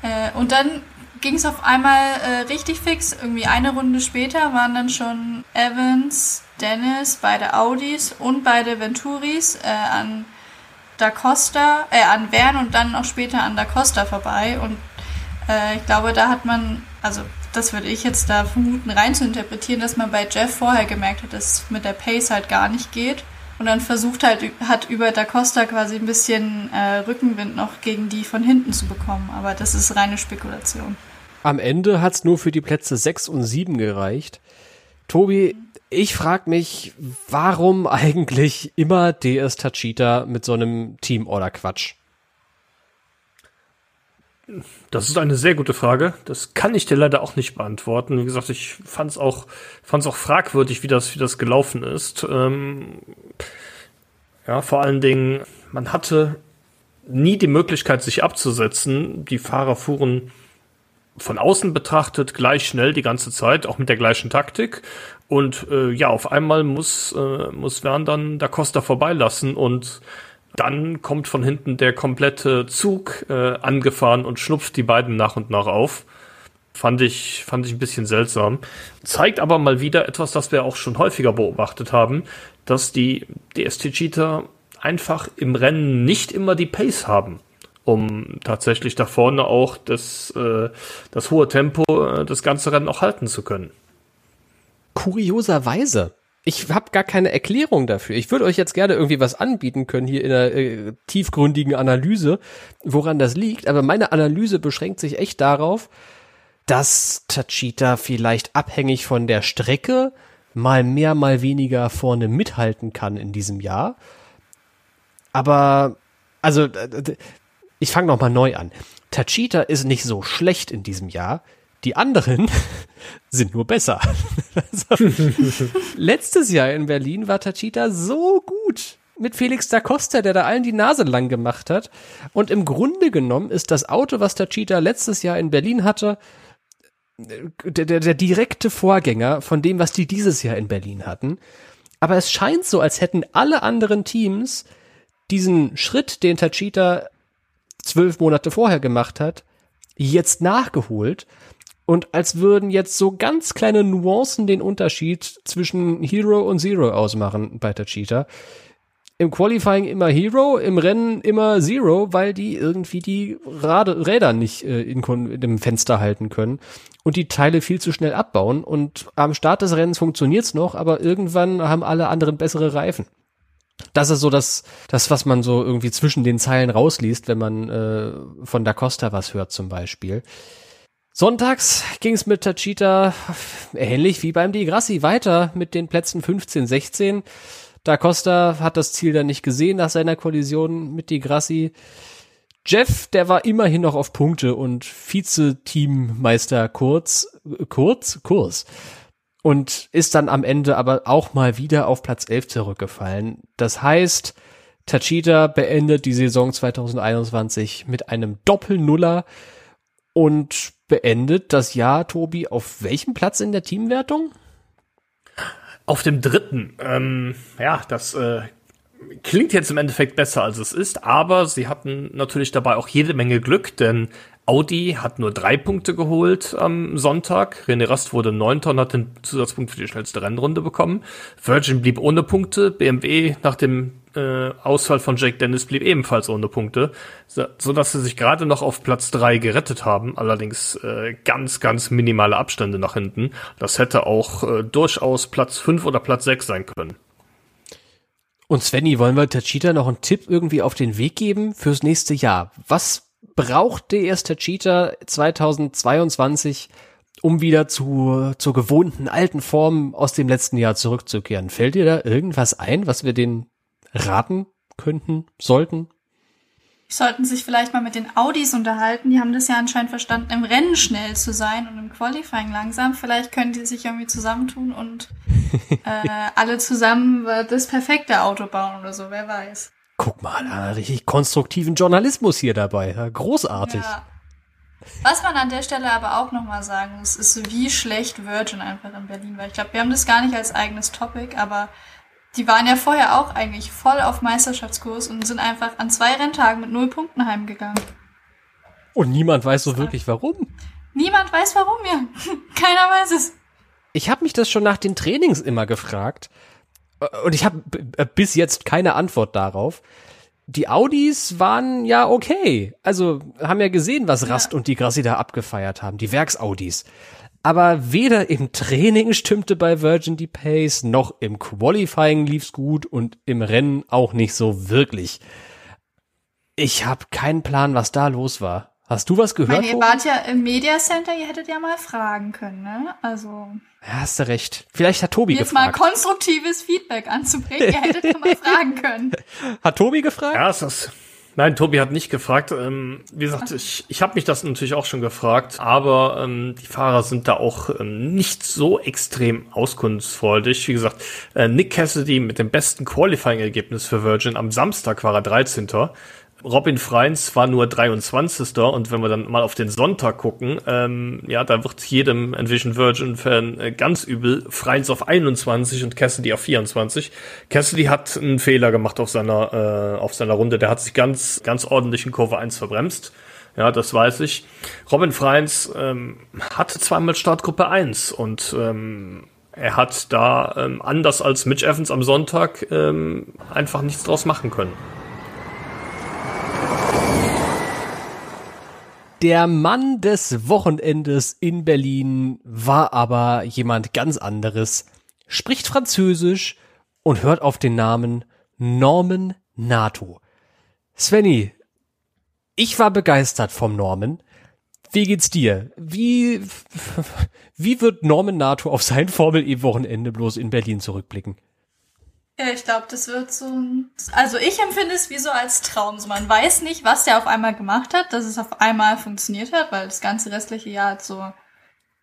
Äh, und dann ging es auf einmal äh, richtig fix. Irgendwie eine Runde später waren dann schon Evans, Dennis, beide Audis und beide Venturis äh, an Da Costa, äh, an Vern und dann auch später an Da Costa vorbei. Und äh, ich glaube, da hat man, also das würde ich jetzt da vermuten, rein zu interpretieren, dass man bei Jeff vorher gemerkt hat, dass es mit der Pace halt gar nicht geht. Und dann versucht halt, hat über Da Costa quasi ein bisschen äh, Rückenwind noch gegen die von hinten zu bekommen. Aber das ist reine Spekulation. Am Ende hat's nur für die Plätze 6 und 7 gereicht. Tobi, ich frag mich, warum eigentlich immer DS Tachita mit so einem Team-Order-Quatsch? Das ist eine sehr gute Frage. Das kann ich dir leider auch nicht beantworten. Wie gesagt, ich fand es auch, fand's auch fragwürdig, wie das, wie das gelaufen ist. Ähm, ja, vor allen Dingen, man hatte nie die Möglichkeit, sich abzusetzen. Die Fahrer fuhren von außen betrachtet gleich schnell die ganze Zeit, auch mit der gleichen Taktik. Und äh, ja, auf einmal muss, äh, muss Wern dann Da Costa vorbeilassen und dann kommt von hinten der komplette Zug äh, angefahren und schnupft die beiden nach und nach auf. Fand ich, fand ich ein bisschen seltsam. Zeigt aber mal wieder etwas, das wir auch schon häufiger beobachtet haben, dass die DST Cheater einfach im Rennen nicht immer die Pace haben, um tatsächlich da vorne auch das, äh, das hohe Tempo, äh, das ganze Rennen auch halten zu können. Kurioserweise. Ich habe gar keine Erklärung dafür. Ich würde euch jetzt gerne irgendwie was anbieten können hier in einer äh, tiefgründigen Analyse, woran das liegt. Aber meine Analyse beschränkt sich echt darauf, dass Tachita vielleicht abhängig von der Strecke mal mehr, mal weniger vorne mithalten kann in diesem Jahr. Aber, also, ich fange noch mal neu an. Tachita ist nicht so schlecht in diesem Jahr. Die anderen sind nur besser. letztes Jahr in Berlin war Tachita so gut mit Felix da Costa, der da allen die Nase lang gemacht hat. Und im Grunde genommen ist das Auto, was Tachita letztes Jahr in Berlin hatte, der, der, der direkte Vorgänger von dem, was die dieses Jahr in Berlin hatten. Aber es scheint so, als hätten alle anderen Teams diesen Schritt, den Tachita zwölf Monate vorher gemacht hat, jetzt nachgeholt. Und als würden jetzt so ganz kleine Nuancen den Unterschied zwischen Hero und Zero ausmachen bei Tachita im Qualifying immer Hero, im Rennen immer Zero, weil die irgendwie die Rade, Räder nicht äh, in, in dem Fenster halten können und die Teile viel zu schnell abbauen. Und am Start des Rennens funktioniert's noch, aber irgendwann haben alle anderen bessere Reifen. Das ist so das, das, was man so irgendwie zwischen den Zeilen rausliest, wenn man äh, von Da Costa was hört zum Beispiel. Sonntags ging's mit Tachita ähnlich wie beim Di Grassi weiter mit den Plätzen 15, 16. Da Costa hat das Ziel dann nicht gesehen nach seiner Kollision mit Di Grassi. Jeff, der war immerhin noch auf Punkte und Vize-Teammeister kurz, kurz, Kurs. Und ist dann am Ende aber auch mal wieder auf Platz 11 zurückgefallen. Das heißt, Tachita beendet die Saison 2021 mit einem Doppel-Nuller und beendet das Jahr, Tobi, auf welchem Platz in der Teamwertung? Auf dem dritten. Ähm, ja, das äh, klingt jetzt im Endeffekt besser, als es ist, aber sie hatten natürlich dabei auch jede Menge Glück, denn Audi hat nur drei Punkte geholt am Sonntag. René Rast wurde Neunter und hat den Zusatzpunkt für die schnellste Rennrunde bekommen. Virgin blieb ohne Punkte. BMW nach dem äh, Ausfall von Jake Dennis blieb ebenfalls ohne Punkte, so, dass sie sich gerade noch auf Platz drei gerettet haben. Allerdings äh, ganz, ganz minimale Abstände nach hinten. Das hätte auch äh, durchaus Platz fünf oder Platz sechs sein können. Und Svenny, wollen wir Tachita noch einen Tipp irgendwie auf den Weg geben fürs nächste Jahr? Was braucht der erste Tachita 2022, um wieder zu, zur gewohnten alten Form aus dem letzten Jahr zurückzukehren? Fällt dir da irgendwas ein, was wir den raten könnten, sollten? sollten sich vielleicht mal mit den Audis unterhalten. Die haben das ja anscheinend verstanden, im Rennen schnell zu sein und im Qualifying langsam. Vielleicht können die sich irgendwie zusammentun und äh, alle zusammen das perfekte Auto bauen oder so, wer weiß. Guck mal, da richtig konstruktiven Journalismus hier dabei. Großartig. Ja. Was man an der Stelle aber auch nochmal sagen muss, ist, wie schlecht Virgin einfach in Berlin war. Ich glaube, wir haben das gar nicht als eigenes Topic, aber die waren ja vorher auch eigentlich voll auf Meisterschaftskurs und sind einfach an zwei Renntagen mit null Punkten heimgegangen. Und niemand weiß so wirklich warum. Niemand weiß warum, ja. Keiner weiß es. Ich habe mich das schon nach den Trainings immer gefragt. Und ich habe bis jetzt keine Antwort darauf. Die Audis waren ja okay. Also haben ja gesehen, was Rast ja. und die Grassi da abgefeiert haben. Die Werksaudis aber weder im Training stimmte bei Virgin die Pace, noch im Qualifying lief's gut und im Rennen auch nicht so wirklich. Ich habe keinen Plan, was da los war. Hast du was gehört? Meine, ihr wart ja im Media Center, ihr hättet ja mal fragen können, ne? Also. Ja, hast du recht. Vielleicht hat Tobi jetzt gefragt. Jetzt mal konstruktives Feedback anzubringen, ihr hättet ja mal fragen können. Hat Tobi gefragt? Ja, ist das Nein, Tobi hat nicht gefragt. Ähm, wie gesagt, ich, ich habe mich das natürlich auch schon gefragt, aber ähm, die Fahrer sind da auch ähm, nicht so extrem auskunftsfreudig. Wie gesagt, äh, Nick Cassidy mit dem besten Qualifying-Ergebnis für Virgin am Samstag war er 13. Robin Freins war nur 23. Und wenn wir dann mal auf den Sonntag gucken, ähm, ja, da wird jedem Envision Virgin-Fan äh, ganz übel. Freins auf 21 und Cassidy auf 24. Cassidy hat einen Fehler gemacht auf seiner, äh, auf seiner Runde. Der hat sich ganz, ganz ordentlich in Kurve 1 verbremst. Ja, das weiß ich. Robin Freins ähm, hatte zweimal Startgruppe 1 und ähm, er hat da ähm, anders als Mitch Evans am Sonntag ähm, einfach nichts draus machen können. Der Mann des Wochenendes in Berlin war aber jemand ganz anderes, spricht Französisch und hört auf den Namen Norman Nato. Svenny, ich war begeistert vom Norman. Wie geht's dir? Wie, wie wird Norman Nato auf sein Formel E-Wochenende bloß in Berlin zurückblicken? Ja, ich glaube, das wird so ein, also ich empfinde es wie so als Traum. So, man weiß nicht, was der auf einmal gemacht hat, dass es auf einmal funktioniert hat, weil das ganze restliche Jahr hat so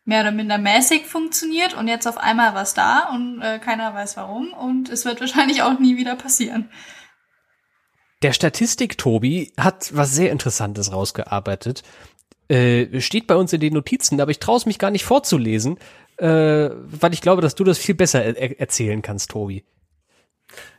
mehr oder minder mäßig funktioniert und jetzt auf einmal was da und äh, keiner weiß warum und es wird wahrscheinlich auch nie wieder passieren. Der Statistik Tobi hat was sehr Interessantes rausgearbeitet. Äh, steht bei uns in den Notizen, aber ich traue es mich gar nicht vorzulesen, äh, weil ich glaube, dass du das viel besser er erzählen kannst, Tobi.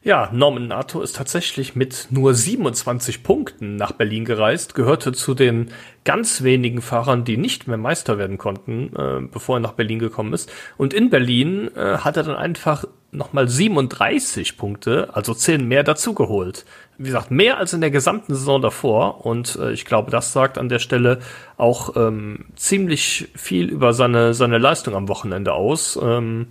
Ja, Norman Nato ist tatsächlich mit nur 27 Punkten nach Berlin gereist, gehörte zu den ganz wenigen Fahrern, die nicht mehr Meister werden konnten, äh, bevor er nach Berlin gekommen ist. Und in Berlin äh, hat er dann einfach nochmal 37 Punkte, also 10 mehr dazugeholt. Wie gesagt, mehr als in der gesamten Saison davor. Und äh, ich glaube, das sagt an der Stelle auch ähm, ziemlich viel über seine, seine Leistung am Wochenende aus. Ähm,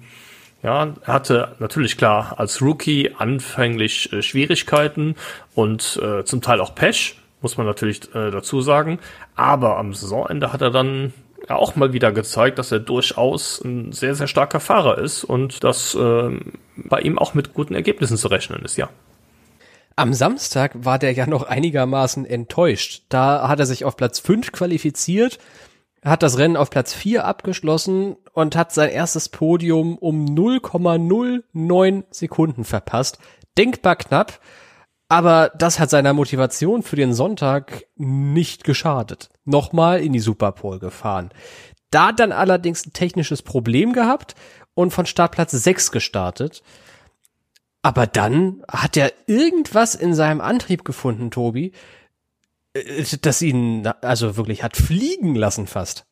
ja, er hatte natürlich klar als Rookie anfänglich äh, Schwierigkeiten und äh, zum Teil auch Pech, muss man natürlich äh, dazu sagen. Aber am Saisonende hat er dann auch mal wieder gezeigt, dass er durchaus ein sehr, sehr starker Fahrer ist und dass äh, bei ihm auch mit guten Ergebnissen zu rechnen ist, ja. Am Samstag war der ja noch einigermaßen enttäuscht. Da hat er sich auf Platz 5 qualifiziert hat das Rennen auf Platz 4 abgeschlossen und hat sein erstes Podium um 0,09 Sekunden verpasst. Denkbar knapp, aber das hat seiner Motivation für den Sonntag nicht geschadet. Nochmal in die Superpole gefahren. Da dann allerdings ein technisches Problem gehabt und von Startplatz 6 gestartet. Aber dann hat er irgendwas in seinem Antrieb gefunden, Tobi, das ihn also wirklich hat fliegen lassen fast.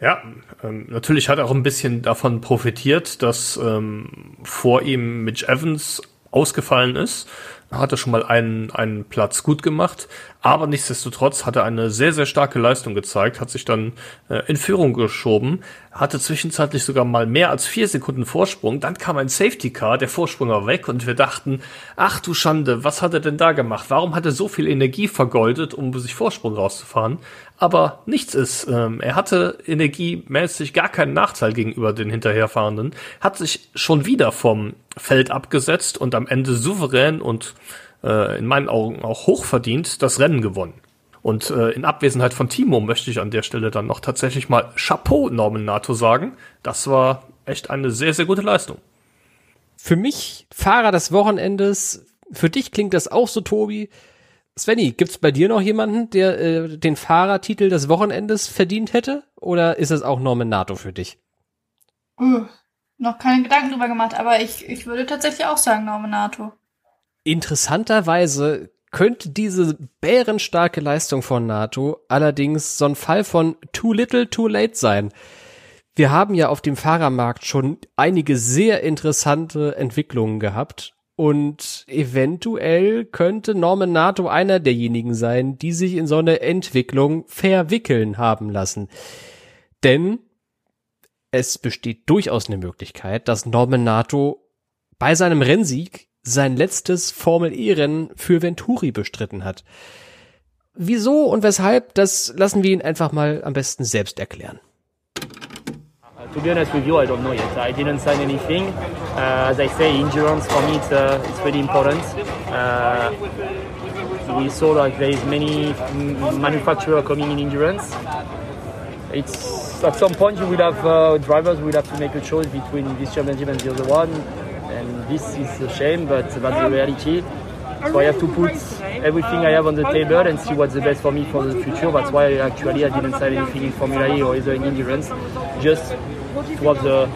Ja, ähm, natürlich hat er auch ein bisschen davon profitiert, dass ähm, vor ihm Mitch Evans ausgefallen ist hat er schon mal einen, einen Platz gut gemacht, aber nichtsdestotrotz hat er eine sehr, sehr starke Leistung gezeigt, hat sich dann äh, in Führung geschoben, hatte zwischenzeitlich sogar mal mehr als vier Sekunden Vorsprung, dann kam ein Safety Car, der Vorsprung war weg und wir dachten, ach du Schande, was hat er denn da gemacht? Warum hat er so viel Energie vergoldet, um sich Vorsprung rauszufahren? Aber nichts ist. Ähm, er hatte energiemäßig gar keinen Nachteil gegenüber den Hinterherfahrenden, hat sich schon wieder vom Feld abgesetzt und am Ende souverän und äh, in meinen Augen auch hochverdient das Rennen gewonnen. Und äh, in Abwesenheit von Timo möchte ich an der Stelle dann noch tatsächlich mal Chapeau Norman Nato sagen. Das war echt eine sehr, sehr gute Leistung. Für mich Fahrer des Wochenendes, für dich klingt das auch so, Tobi. Svenny, gibt's bei dir noch jemanden, der äh, den Fahrertitel des Wochenendes verdient hätte? Oder ist es auch Norman Nato für dich? Noch keine Gedanken drüber gemacht, aber ich, ich würde tatsächlich auch sagen Norman Nato. Interessanterweise könnte diese bärenstarke Leistung von NATO allerdings so ein Fall von too little, too late sein. Wir haben ja auf dem Fahrermarkt schon einige sehr interessante Entwicklungen gehabt und eventuell könnte Norman NATO einer derjenigen sein, die sich in so eine Entwicklung verwickeln haben lassen. Denn es besteht durchaus eine Möglichkeit, dass Norman NATO bei seinem Rennsieg sein letztes Formel-E-Rennen für Venturi bestritten hat. Wieso und weshalb, das lassen wir ihn einfach mal am besten selbst erklären. To be honest with you, I don't know yet. I didn't sign anything. Uh, as I say, endurance for me it's, uh, it's really important. Uh, we saw like there is many manufacturer coming in endurance. It's at some point you will have uh, drivers will have to make a choice between this championship and the other one and this is a shame, but that's the reality. So I have to put everything I have on the table and see what's the best for me for the future. That's why actually I didn't sign anything in Formula E or either in endurance, just to have the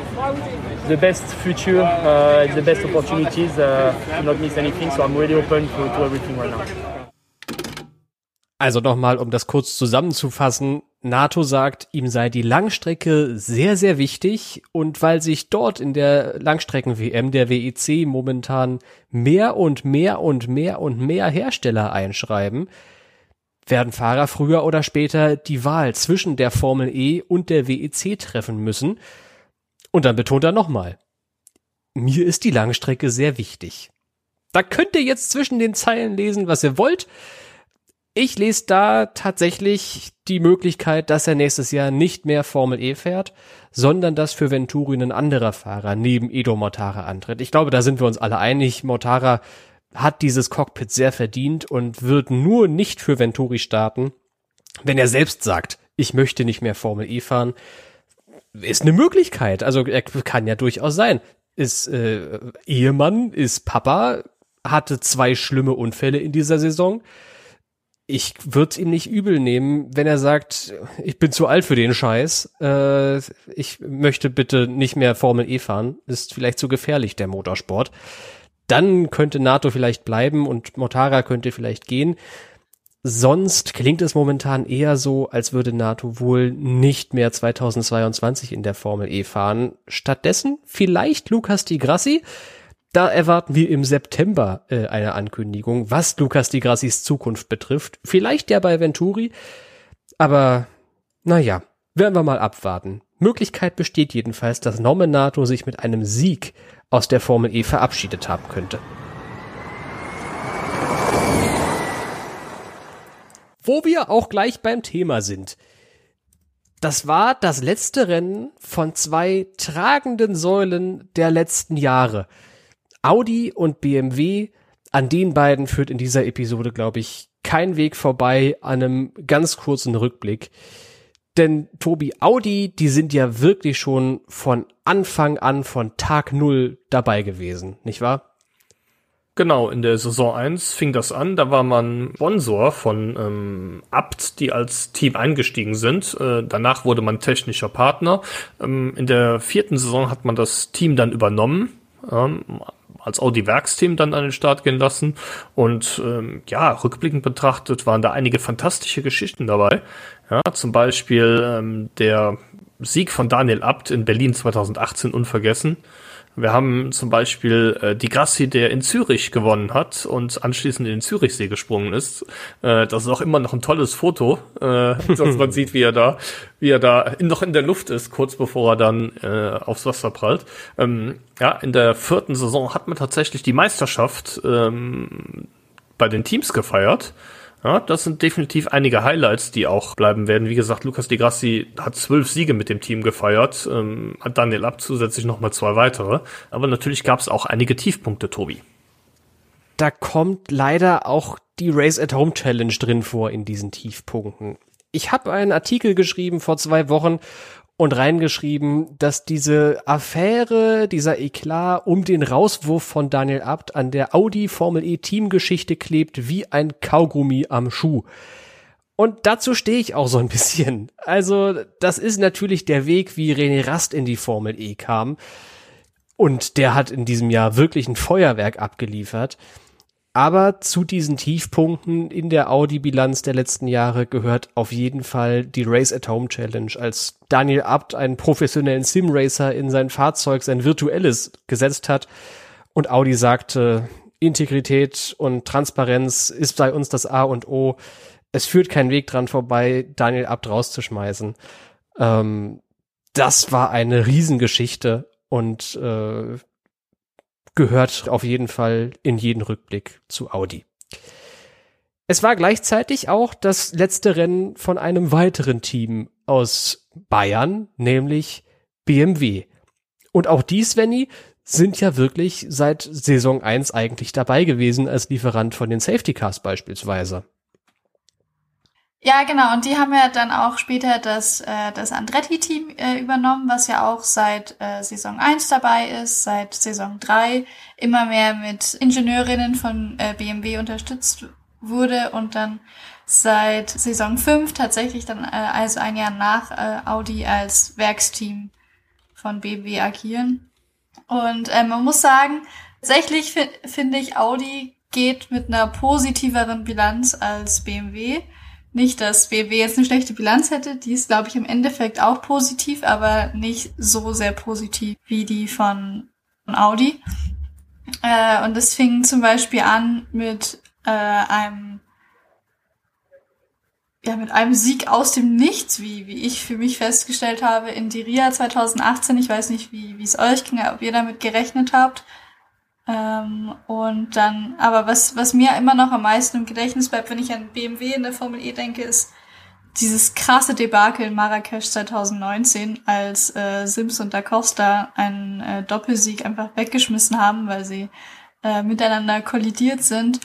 the best future, uh, the best opportunities, uh, not miss anything. So I'm really open to, to everything right now. Also nochmal, um das kurz zusammenzufassen, NATO sagt, ihm sei die Langstrecke sehr, sehr wichtig und weil sich dort in der Langstrecken-WM der WEC momentan mehr und mehr und mehr und mehr Hersteller einschreiben, werden Fahrer früher oder später die Wahl zwischen der Formel E und der WEC treffen müssen. Und dann betont er nochmal, mir ist die Langstrecke sehr wichtig. Da könnt ihr jetzt zwischen den Zeilen lesen, was ihr wollt. Ich lese da tatsächlich die Möglichkeit, dass er nächstes Jahr nicht mehr Formel E fährt, sondern dass für Venturi ein anderer Fahrer neben Edo Mortara antritt. Ich glaube, da sind wir uns alle einig. Mortara hat dieses Cockpit sehr verdient und wird nur nicht für Venturi starten, wenn er selbst sagt, ich möchte nicht mehr Formel E fahren. Ist eine Möglichkeit. Also er kann ja durchaus sein. Ist äh, Ehemann, ist Papa, hatte zwei schlimme Unfälle in dieser Saison. Ich würde ihm nicht übel nehmen, wenn er sagt, ich bin zu alt für den Scheiß. Äh, ich möchte bitte nicht mehr Formel E fahren. Ist vielleicht zu gefährlich, der Motorsport dann könnte NATO vielleicht bleiben und Motara könnte vielleicht gehen. Sonst klingt es momentan eher so, als würde NATO wohl nicht mehr 2022 in der Formel E fahren. Stattdessen vielleicht Lukas Di Grassi. Da erwarten wir im September äh, eine Ankündigung, was Lukas Di Grassis Zukunft betrifft. Vielleicht ja bei Venturi. Aber naja, werden wir mal abwarten. Möglichkeit besteht jedenfalls, dass Nominato sich mit einem Sieg aus der Formel E verabschiedet haben könnte. Wo wir auch gleich beim Thema sind. Das war das letzte Rennen von zwei tragenden Säulen der letzten Jahre. Audi und BMW, an den beiden führt in dieser Episode, glaube ich, kein Weg vorbei an einem ganz kurzen Rückblick. Denn Tobi, Audi, die sind ja wirklich schon von Anfang an, von Tag Null dabei gewesen, nicht wahr? Genau, in der Saison 1 fing das an, da war man Sponsor von ähm, Abt, die als Team eingestiegen sind. Äh, danach wurde man technischer Partner. Ähm, in der vierten Saison hat man das Team dann übernommen. Ähm, als Audi-Werksteam dann an den Start gehen lassen. Und ähm, ja, rückblickend betrachtet waren da einige fantastische Geschichten dabei. Ja, zum Beispiel ähm, der Sieg von Daniel Abt in Berlin 2018 unvergessen. Wir haben zum Beispiel äh, die Grassi, der in Zürich gewonnen hat und anschließend in den Zürichsee gesprungen ist. Äh, das ist auch immer noch ein tolles Foto, äh, dass man sieht, wie er da, wie er da in, noch in der Luft ist, kurz bevor er dann äh, aufs Wasser prallt. Ähm, ja, in der vierten Saison hat man tatsächlich die Meisterschaft ähm, bei den Teams gefeiert. Ja, das sind definitiv einige Highlights, die auch bleiben werden. Wie gesagt, Lukas Di Grassi hat zwölf Siege mit dem Team gefeiert, ähm, hat Daniel Ab zusätzlich nochmal zwei weitere. Aber natürlich gab es auch einige Tiefpunkte, Tobi. Da kommt leider auch die Race at Home Challenge drin vor in diesen Tiefpunkten. Ich habe einen Artikel geschrieben vor zwei Wochen und reingeschrieben, dass diese Affäre, dieser Eklat um den Rauswurf von Daniel Abt an der Audi Formel E Teamgeschichte klebt wie ein Kaugummi am Schuh. Und dazu stehe ich auch so ein bisschen. Also, das ist natürlich der Weg, wie René Rast in die Formel E kam. Und der hat in diesem Jahr wirklich ein Feuerwerk abgeliefert. Aber zu diesen Tiefpunkten in der Audi-Bilanz der letzten Jahre gehört auf jeden Fall die Race at Home Challenge, als Daniel Abt einen professionellen Sim-Racer in sein Fahrzeug, sein virtuelles, gesetzt hat und Audi sagte, Integrität und Transparenz ist bei uns das A und O. Es führt kein Weg dran vorbei, Daniel Abt rauszuschmeißen. Ähm, das war eine Riesengeschichte und äh, gehört auf jeden Fall in jeden Rückblick zu Audi. Es war gleichzeitig auch das letzte Rennen von einem weiteren Team aus Bayern, nämlich BMW. Und auch die, Svenny, sind ja wirklich seit Saison 1 eigentlich dabei gewesen als Lieferant von den Safety Cars beispielsweise. Ja, genau. Und die haben ja dann auch später das, äh, das Andretti-Team äh, übernommen, was ja auch seit äh, Saison 1 dabei ist, seit Saison 3 immer mehr mit Ingenieurinnen von äh, BMW unterstützt wurde und dann seit Saison 5 tatsächlich dann, äh, also ein Jahr nach äh, Audi als Werksteam von BMW agieren. Und äh, man muss sagen, tatsächlich fi finde ich, Audi geht mit einer positiveren Bilanz als BMW. Nicht, dass BMW jetzt eine schlechte Bilanz hätte. Die ist, glaube ich, im Endeffekt auch positiv, aber nicht so sehr positiv wie die von, von Audi. Äh, und es fing zum Beispiel an mit äh, einem ja, mit einem Sieg aus dem Nichts, wie, wie ich für mich festgestellt habe, in Diria 2018. Ich weiß nicht, wie, wie es euch ging, ob ihr damit gerechnet habt. Ähm, und dann, aber was, was mir immer noch am meisten im Gedächtnis bleibt, wenn ich an BMW in der Formel E denke, ist dieses krasse Debakel in Marrakesch 2019, als äh, Sims und Da Costa einen äh, Doppelsieg einfach weggeschmissen haben, weil sie äh, miteinander kollidiert sind.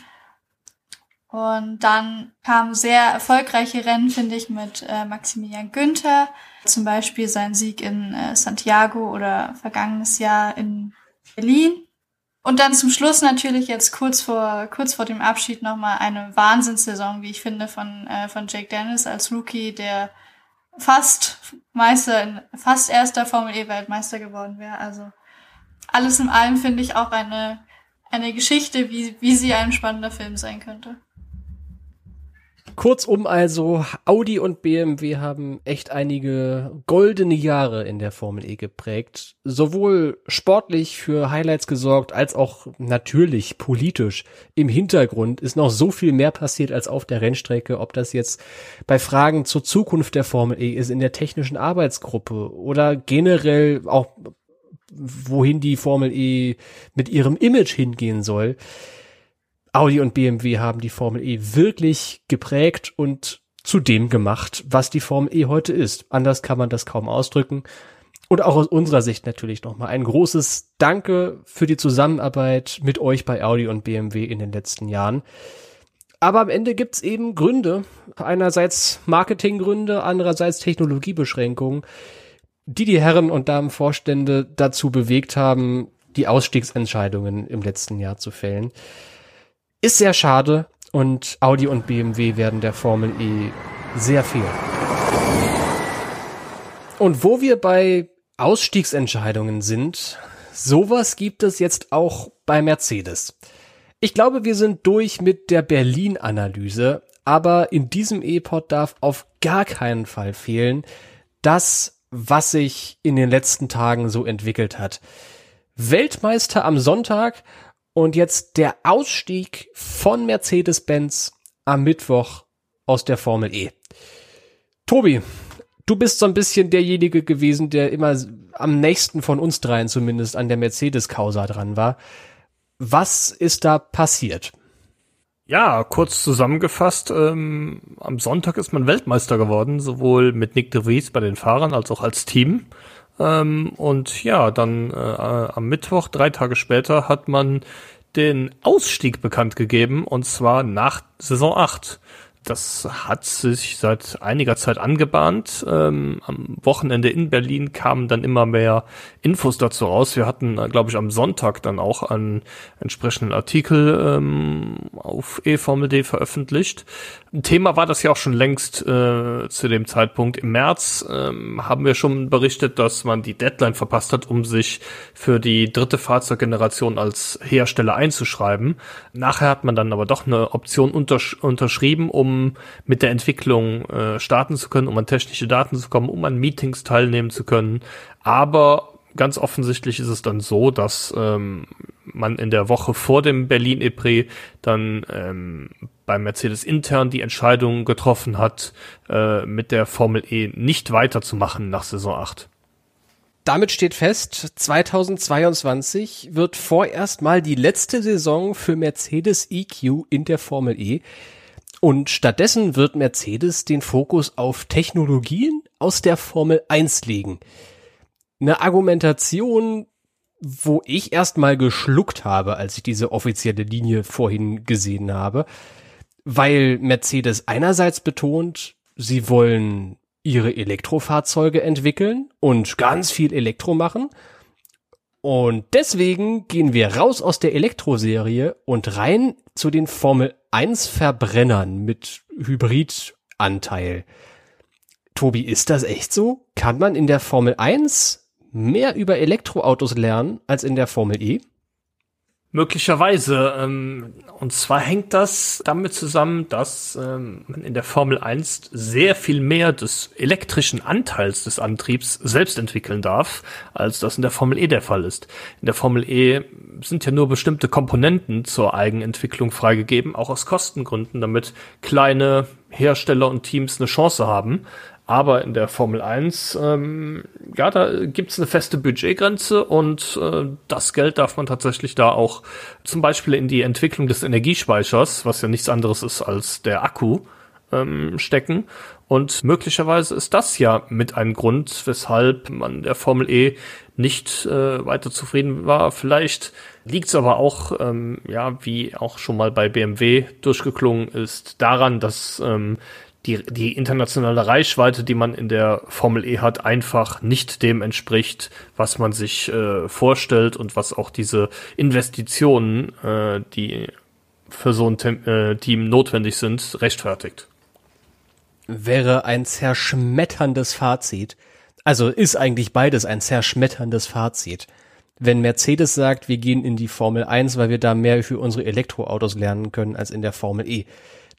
Und dann kamen sehr erfolgreiche Rennen, finde ich, mit äh, Maximilian Günther. Zum Beispiel sein Sieg in äh, Santiago oder vergangenes Jahr in Berlin. Und dann zum Schluss natürlich jetzt kurz vor, kurz vor dem Abschied nochmal eine Wahnsinnssaison, wie ich finde, von, äh, von Jake Dennis als Rookie, der fast Meister, fast erster Formel E Weltmeister geworden wäre. Also alles in allem finde ich auch eine, eine Geschichte, wie, wie sie ein spannender Film sein könnte. Kurzum also, Audi und BMW haben echt einige goldene Jahre in der Formel E geprägt. Sowohl sportlich für Highlights gesorgt, als auch natürlich politisch. Im Hintergrund ist noch so viel mehr passiert als auf der Rennstrecke, ob das jetzt bei Fragen zur Zukunft der Formel E ist, in der technischen Arbeitsgruppe oder generell auch wohin die Formel E mit ihrem Image hingehen soll. Audi und BMW haben die Formel E wirklich geprägt und zu dem gemacht, was die Formel E heute ist. Anders kann man das kaum ausdrücken. Und auch aus unserer Sicht natürlich nochmal ein großes Danke für die Zusammenarbeit mit euch bei Audi und BMW in den letzten Jahren. Aber am Ende gibt's eben Gründe, einerseits Marketinggründe, andererseits Technologiebeschränkungen, die die Herren und Damen Vorstände dazu bewegt haben, die Ausstiegsentscheidungen im letzten Jahr zu fällen. Ist sehr schade und Audi und BMW werden der Formel E sehr fehlen. Und wo wir bei Ausstiegsentscheidungen sind, sowas gibt es jetzt auch bei Mercedes. Ich glaube, wir sind durch mit der Berlin-Analyse, aber in diesem E-Pod darf auf gar keinen Fall fehlen, das, was sich in den letzten Tagen so entwickelt hat. Weltmeister am Sonntag und jetzt der Ausstieg von Mercedes-Benz am Mittwoch aus der Formel E. Tobi, du bist so ein bisschen derjenige gewesen, der immer am nächsten von uns dreien zumindest an der Mercedes-Causa dran war. Was ist da passiert? Ja, kurz zusammengefasst, ähm, am Sonntag ist man Weltmeister geworden, sowohl mit Nick de Vries bei den Fahrern als auch als Team. Ähm, und ja, dann äh, am Mittwoch, drei Tage später, hat man den Ausstieg bekannt gegeben, und zwar nach Saison 8. Das hat sich seit einiger Zeit angebahnt. Ähm, am Wochenende in Berlin kamen dann immer mehr Infos dazu raus. Wir hatten, äh, glaube ich, am Sonntag dann auch einen entsprechenden Artikel ähm, auf eFormel.d veröffentlicht. Ein Thema war das ja auch schon längst äh, zu dem Zeitpunkt. Im März ähm, haben wir schon berichtet, dass man die Deadline verpasst hat, um sich für die dritte Fahrzeuggeneration als Hersteller einzuschreiben. Nachher hat man dann aber doch eine Option untersch unterschrieben, um mit der Entwicklung äh, starten zu können, um an technische Daten zu kommen, um an Meetings teilnehmen zu können. Aber ganz offensichtlich ist es dann so, dass ähm, man in der Woche vor dem Berlin EPRE dann ähm, bei Mercedes intern die Entscheidung getroffen hat, äh, mit der Formel E nicht weiterzumachen nach Saison 8. Damit steht fest, 2022 wird vorerst mal die letzte Saison für Mercedes EQ in der Formel E. Und stattdessen wird Mercedes den Fokus auf Technologien aus der Formel 1 legen eine Argumentation, wo ich erstmal geschluckt habe, als ich diese offizielle Linie vorhin gesehen habe, weil Mercedes einerseits betont, sie wollen ihre Elektrofahrzeuge entwickeln und ganz viel Elektro machen. Und deswegen gehen wir raus aus der Elektroserie und rein zu den Formel 1 Verbrennern mit Hybridanteil. Tobi, ist das echt so? Kann man in der Formel 1 mehr über Elektroautos lernen als in der Formel E? Möglicherweise. Ähm, und zwar hängt das damit zusammen, dass ähm, man in der Formel 1 sehr viel mehr des elektrischen Anteils des Antriebs selbst entwickeln darf, als das in der Formel E der Fall ist. In der Formel E sind ja nur bestimmte Komponenten zur Eigenentwicklung freigegeben, auch aus Kostengründen, damit kleine Hersteller und Teams eine Chance haben. Aber in der Formel 1, ähm, ja, da gibt's eine feste Budgetgrenze und äh, das Geld darf man tatsächlich da auch zum Beispiel in die Entwicklung des Energiespeichers, was ja nichts anderes ist als der Akku, ähm, stecken. Und möglicherweise ist das ja mit ein Grund, weshalb man der Formel E nicht äh, weiter zufrieden war. Vielleicht liegt es aber auch, ähm, ja, wie auch schon mal bei BMW durchgeklungen ist, daran, dass ähm, die, die internationale Reichweite, die man in der Formel E hat, einfach nicht dem entspricht, was man sich äh, vorstellt und was auch diese Investitionen, äh, die für so ein Tem äh, Team notwendig sind, rechtfertigt. Wäre ein zerschmetterndes Fazit. Also ist eigentlich beides ein zerschmetterndes Fazit. Wenn Mercedes sagt, wir gehen in die Formel 1, weil wir da mehr für unsere Elektroautos lernen können als in der Formel E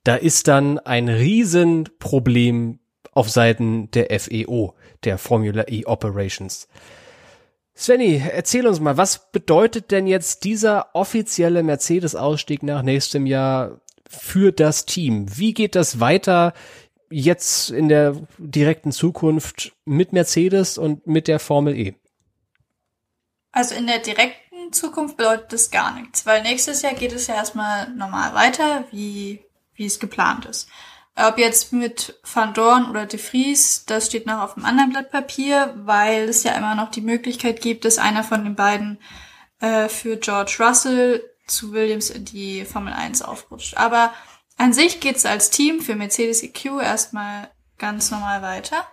da ist dann ein Riesenproblem auf Seiten der FEO, der Formula E Operations. Svenny, erzähl uns mal, was bedeutet denn jetzt dieser offizielle Mercedes-Ausstieg nach nächstem Jahr für das Team? Wie geht das weiter jetzt in der direkten Zukunft mit Mercedes und mit der Formel E? Also in der direkten Zukunft bedeutet das gar nichts, weil nächstes Jahr geht es ja erstmal normal weiter, wie wie es geplant ist. Ob jetzt mit Van Dorn oder De Vries, das steht noch auf einem anderen Blatt Papier, weil es ja immer noch die Möglichkeit gibt, dass einer von den beiden äh, für George Russell zu Williams in die Formel 1 aufrutscht. Aber an sich geht's als Team für Mercedes EQ erstmal ganz normal weiter.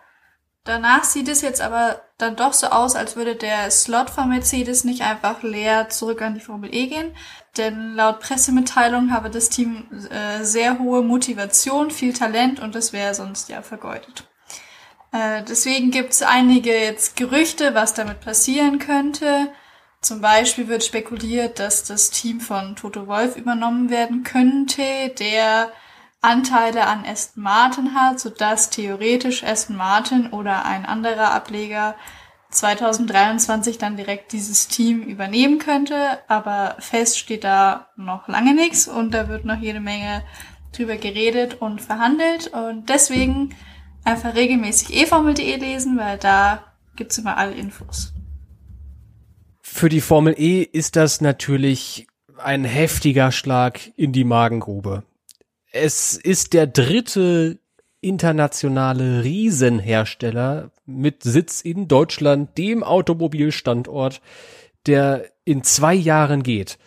Danach sieht es jetzt aber dann doch so aus, als würde der Slot von Mercedes nicht einfach leer zurück an die Formel E gehen, denn laut Pressemitteilung habe das Team äh, sehr hohe Motivation, viel Talent und das wäre sonst ja vergeudet. Äh, deswegen gibt es einige jetzt Gerüchte, was damit passieren könnte. Zum Beispiel wird spekuliert, dass das Team von Toto Wolf übernommen werden könnte, der Anteile an Aston Martin hat, sodass theoretisch Aston Martin oder ein anderer Ableger 2023 dann direkt dieses Team übernehmen könnte, aber fest steht da noch lange nichts und da wird noch jede Menge drüber geredet und verhandelt und deswegen einfach regelmäßig eFormel.de lesen, weil da gibt's immer alle Infos. Für die Formel E ist das natürlich ein heftiger Schlag in die Magengrube. Es ist der dritte internationale Riesenhersteller mit Sitz in Deutschland, dem Automobilstandort, der in zwei Jahren geht.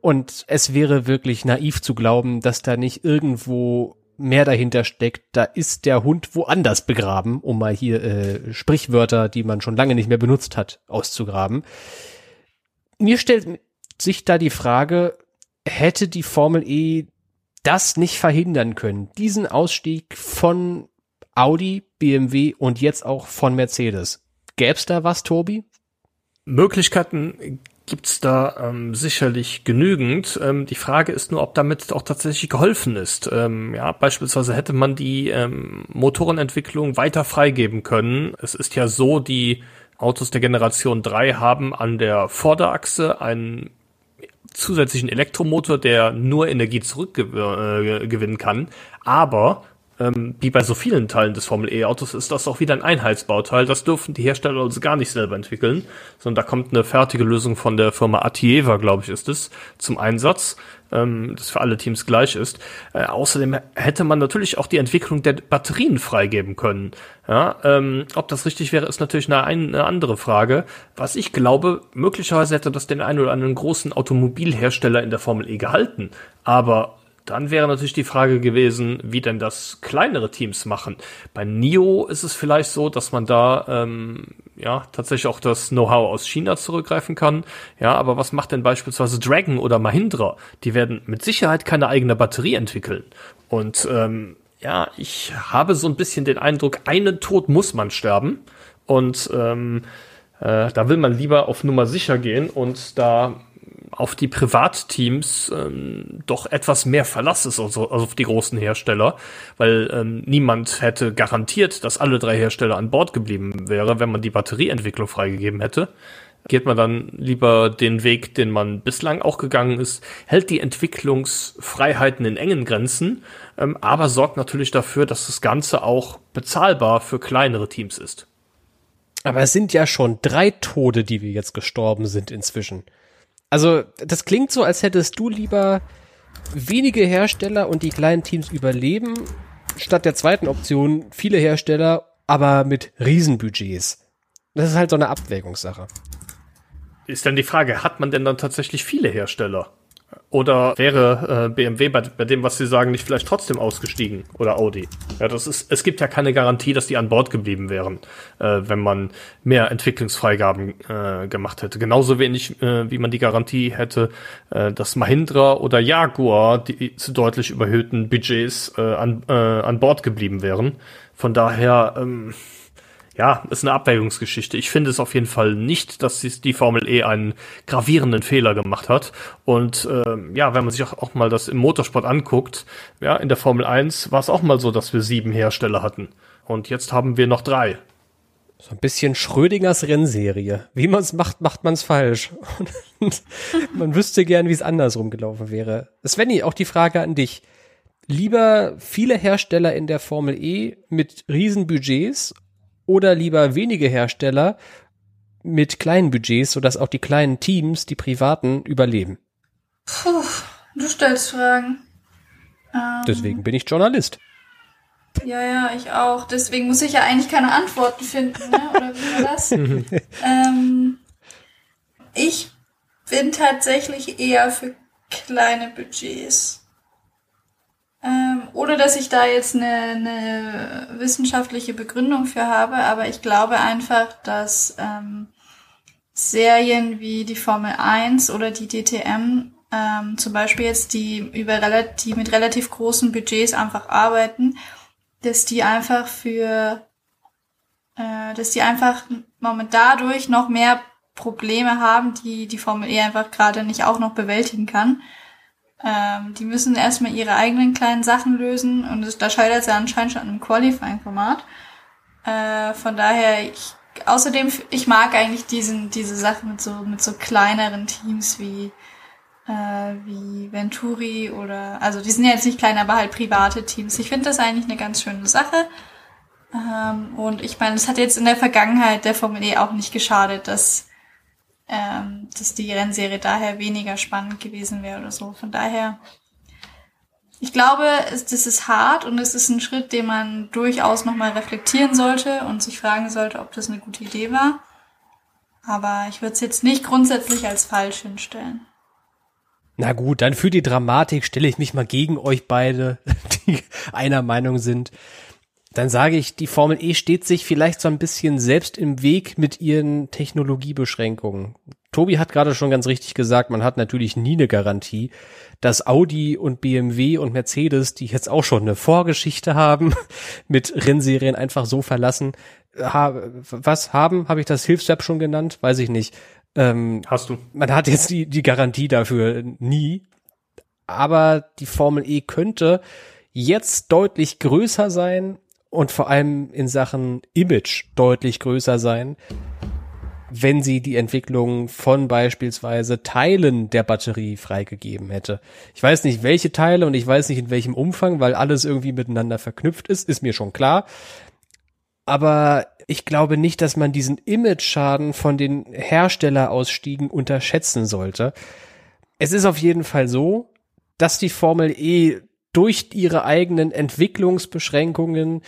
Und es wäre wirklich naiv zu glauben, dass da nicht irgendwo mehr dahinter steckt. Da ist der Hund woanders begraben, um mal hier äh, Sprichwörter, die man schon lange nicht mehr benutzt hat, auszugraben. Mir stellt sich da die Frage, hätte die Formel E das nicht verhindern können, diesen Ausstieg von Audi, BMW und jetzt auch von Mercedes. Gäb's da was, Tobi? Möglichkeiten gibt's da ähm, sicherlich genügend. Ähm, die Frage ist nur, ob damit auch tatsächlich geholfen ist. Ähm, ja, beispielsweise hätte man die ähm, Motorenentwicklung weiter freigeben können. Es ist ja so, die Autos der Generation 3 haben an der Vorderachse einen zusätzlichen Elektromotor, der nur Energie zurückgewinnen äh, kann. Aber ähm, wie bei so vielen Teilen des Formel E-Autos ist das auch wieder ein Einheitsbauteil. Das dürfen die Hersteller also gar nicht selber entwickeln, sondern da kommt eine fertige Lösung von der Firma Atieva, glaube ich, ist es, zum Einsatz, ähm, das für alle Teams gleich ist. Äh, außerdem hätte man natürlich auch die Entwicklung der Batterien freigeben können. Ja, ähm, ob das richtig wäre, ist natürlich eine, eine andere Frage. Was ich glaube, möglicherweise hätte das den einen oder anderen großen Automobilhersteller in der Formel E gehalten. Aber dann wäre natürlich die Frage gewesen, wie denn das kleinere Teams machen. Bei NIO ist es vielleicht so, dass man da ähm, ja tatsächlich auch das Know-how aus China zurückgreifen kann. Ja, aber was macht denn beispielsweise Dragon oder Mahindra? Die werden mit Sicherheit keine eigene Batterie entwickeln. Und ähm, ja, ich habe so ein bisschen den Eindruck, einen Tod muss man sterben. Und ähm, äh, da will man lieber auf Nummer sicher gehen und da auf die Privatteams ähm, doch etwas mehr Verlass ist, also, also auf die großen Hersteller, weil ähm, niemand hätte garantiert, dass alle drei Hersteller an Bord geblieben wäre, wenn man die Batterieentwicklung freigegeben hätte. Geht man dann lieber den Weg, den man bislang auch gegangen ist, hält die Entwicklungsfreiheiten in engen Grenzen, ähm, aber sorgt natürlich dafür, dass das Ganze auch bezahlbar für kleinere Teams ist. Aber es sind ja schon drei Tode, die wir jetzt gestorben sind inzwischen. Also, das klingt so, als hättest du lieber wenige Hersteller und die kleinen Teams überleben, statt der zweiten Option viele Hersteller, aber mit Riesenbudgets. Das ist halt so eine Abwägungssache. Ist dann die Frage, hat man denn dann tatsächlich viele Hersteller? Oder wäre äh, BMW bei, bei dem, was Sie sagen, nicht vielleicht trotzdem ausgestiegen oder Audi? Ja, das ist, es gibt ja keine Garantie, dass die an Bord geblieben wären, äh, wenn man mehr Entwicklungsfreigaben äh, gemacht hätte. Genauso wenig, äh, wie man die Garantie hätte, äh, dass Mahindra oder Jaguar die zu deutlich überhöhten Budgets äh, an, äh, an Bord geblieben wären. Von daher, ähm, ja, ist eine Abwägungsgeschichte. Ich finde es auf jeden Fall nicht, dass die Formel E einen gravierenden Fehler gemacht hat. Und äh, ja, wenn man sich auch, auch mal das im Motorsport anguckt, ja, in der Formel 1 war es auch mal so, dass wir sieben Hersteller hatten. Und jetzt haben wir noch drei. So ein bisschen Schrödingers Rennserie. Wie man es macht, macht man es falsch. Und man wüsste gern, wie es andersrum gelaufen wäre. Svenny, auch die Frage an dich. Lieber viele Hersteller in der Formel E mit Riesenbudgets oder lieber wenige Hersteller mit kleinen Budgets, sodass auch die kleinen Teams, die privaten, überleben? Puh, du stellst Fragen. Ähm, Deswegen bin ich Journalist. Ja, ja, ich auch. Deswegen muss ich ja eigentlich keine Antworten finden, ne? oder wie war das? ähm, ich bin tatsächlich eher für kleine Budgets. Ähm, ohne dass ich da jetzt eine, eine wissenschaftliche Begründung für habe, aber ich glaube einfach, dass ähm, Serien wie die Formel 1 oder die DTM, ähm, zum Beispiel jetzt, die über relativ, mit relativ großen Budgets einfach arbeiten, dass die einfach für, äh, dass die einfach moment dadurch noch mehr Probleme haben, die die Formel E einfach gerade nicht auch noch bewältigen kann. Ähm, die müssen erstmal ihre eigenen kleinen Sachen lösen und es, da scheitert es ja anscheinend schon an einem Qualifying-Format. Äh, von daher, ich, außerdem, ich mag eigentlich diesen, diese Sachen mit so, mit so kleineren Teams wie, äh, wie Venturi oder, also die sind ja jetzt nicht klein, aber halt private Teams. Ich finde das eigentlich eine ganz schöne Sache. Ähm, und ich meine, es hat jetzt in der Vergangenheit der Formel E auch nicht geschadet, dass ähm, dass die Rennserie daher weniger spannend gewesen wäre oder so. Von daher, ich glaube, es, das ist hart und es ist ein Schritt, den man durchaus nochmal reflektieren sollte und sich fragen sollte, ob das eine gute Idee war. Aber ich würde es jetzt nicht grundsätzlich als falsch hinstellen. Na gut, dann für die Dramatik stelle ich mich mal gegen euch beide, die einer Meinung sind dann sage ich, die Formel E steht sich vielleicht so ein bisschen selbst im Weg mit ihren Technologiebeschränkungen. Tobi hat gerade schon ganz richtig gesagt, man hat natürlich nie eine Garantie, dass Audi und BMW und Mercedes, die jetzt auch schon eine Vorgeschichte haben, mit Rennserien einfach so verlassen. Ha was haben? Habe ich das Hilfsweb schon genannt? Weiß ich nicht. Ähm, Hast du. Man hat jetzt die, die Garantie dafür nie. Aber die Formel E könnte jetzt deutlich größer sein und vor allem in Sachen Image deutlich größer sein, wenn sie die Entwicklung von beispielsweise Teilen der Batterie freigegeben hätte. Ich weiß nicht, welche Teile und ich weiß nicht in welchem Umfang, weil alles irgendwie miteinander verknüpft ist, ist mir schon klar. Aber ich glaube nicht, dass man diesen Image-Schaden von den Herstellerausstiegen unterschätzen sollte. Es ist auf jeden Fall so, dass die Formel E durch ihre eigenen Entwicklungsbeschränkungen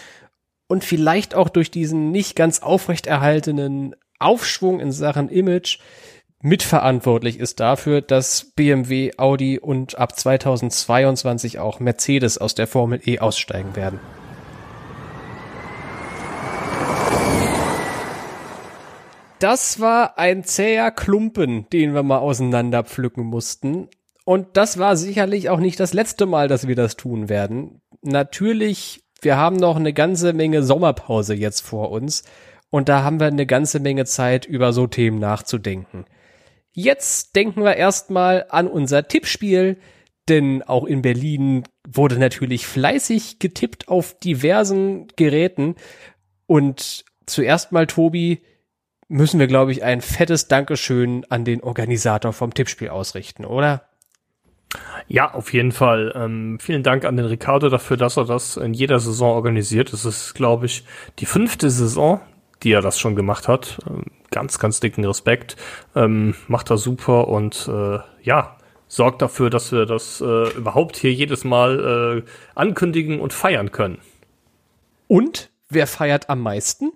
und vielleicht auch durch diesen nicht ganz aufrechterhaltenen Aufschwung in Sachen Image mitverantwortlich ist dafür, dass BMW, Audi und ab 2022 auch Mercedes aus der Formel E aussteigen werden. Das war ein zäher Klumpen, den wir mal auseinanderpflücken mussten. Und das war sicherlich auch nicht das letzte Mal, dass wir das tun werden. Natürlich, wir haben noch eine ganze Menge Sommerpause jetzt vor uns. Und da haben wir eine ganze Menge Zeit, über so Themen nachzudenken. Jetzt denken wir erstmal an unser Tippspiel, denn auch in Berlin wurde natürlich fleißig getippt auf diversen Geräten. Und zuerst mal, Tobi, müssen wir, glaube ich, ein fettes Dankeschön an den Organisator vom Tippspiel ausrichten, oder? Ja, auf jeden Fall. Ähm, vielen Dank an den Ricardo dafür, dass er das in jeder Saison organisiert. Es ist, glaube ich, die fünfte Saison, die er das schon gemacht hat. Ähm, ganz, ganz dicken Respekt. Ähm, macht er super und äh, ja, sorgt dafür, dass wir das äh, überhaupt hier jedes Mal äh, ankündigen und feiern können. Und wer feiert am meisten?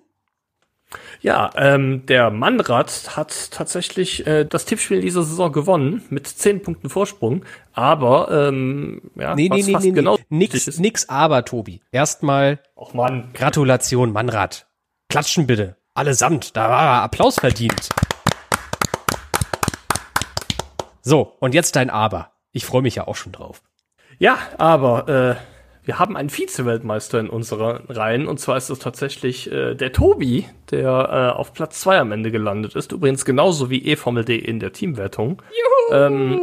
Ja, ähm, der Mannrad hat tatsächlich äh, das Tippspiel dieser Saison gewonnen mit zehn Punkten Vorsprung, aber ähm, ja, nee, nee, fast nee, genau nix, nix aber, Tobi. Erstmal Och Mann, Gratulation, Mannrad. Klatschen bitte. Allesamt. Da war Applaus verdient. So, und jetzt dein Aber. Ich freue mich ja auch schon drauf. Ja, aber äh, wir haben einen Vize-Weltmeister in unserer Reihen und zwar ist es tatsächlich äh, der Tobi, der äh, auf Platz zwei am Ende gelandet ist. Übrigens genauso wie eFormel.de in der Teamwertung. Ähm,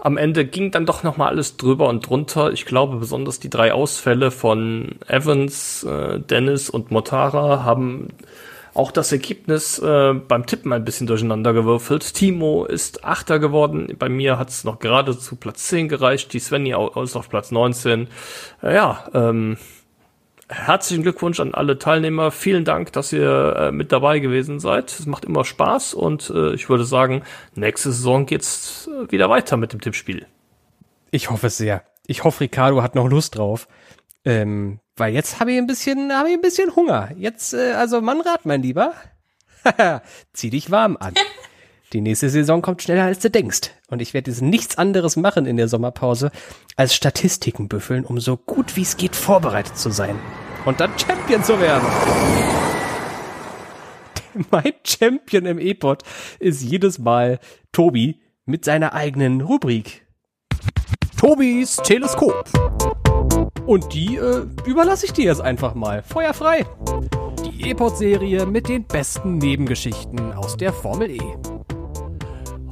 am Ende ging dann doch noch mal alles drüber und drunter. Ich glaube, besonders die drei Ausfälle von Evans, äh, Dennis und Motara haben auch das Ergebnis äh, beim Tippen ein bisschen durcheinander gewürfelt. Timo ist Achter geworden. Bei mir hat es noch gerade zu Platz 10 gereicht. Die Svenny ist auf Platz 19. Äh, ja, ähm, herzlichen Glückwunsch an alle Teilnehmer. Vielen Dank, dass ihr äh, mit dabei gewesen seid. Es macht immer Spaß und äh, ich würde sagen, nächste Saison geht's äh, wieder weiter mit dem Tippspiel. Ich hoffe es sehr. Ich hoffe, Ricardo hat noch Lust drauf. Ähm, weil jetzt habe ich ein bisschen, habe ich ein bisschen Hunger. Jetzt, äh, also Mannrad, mein Lieber. Zieh dich warm an. Die nächste Saison kommt schneller, als du denkst. Und ich werde jetzt nichts anderes machen in der Sommerpause, als Statistiken büffeln, um so gut wie es geht vorbereitet zu sein. Und dann Champion zu werden. Mein Champion im E-Pod ist jedes Mal Tobi mit seiner eigenen Rubrik. Tobis Teleskop. Und die äh, überlasse ich dir jetzt einfach mal. Feuerfrei. Die E-Pod-Serie mit den besten Nebengeschichten aus der Formel E.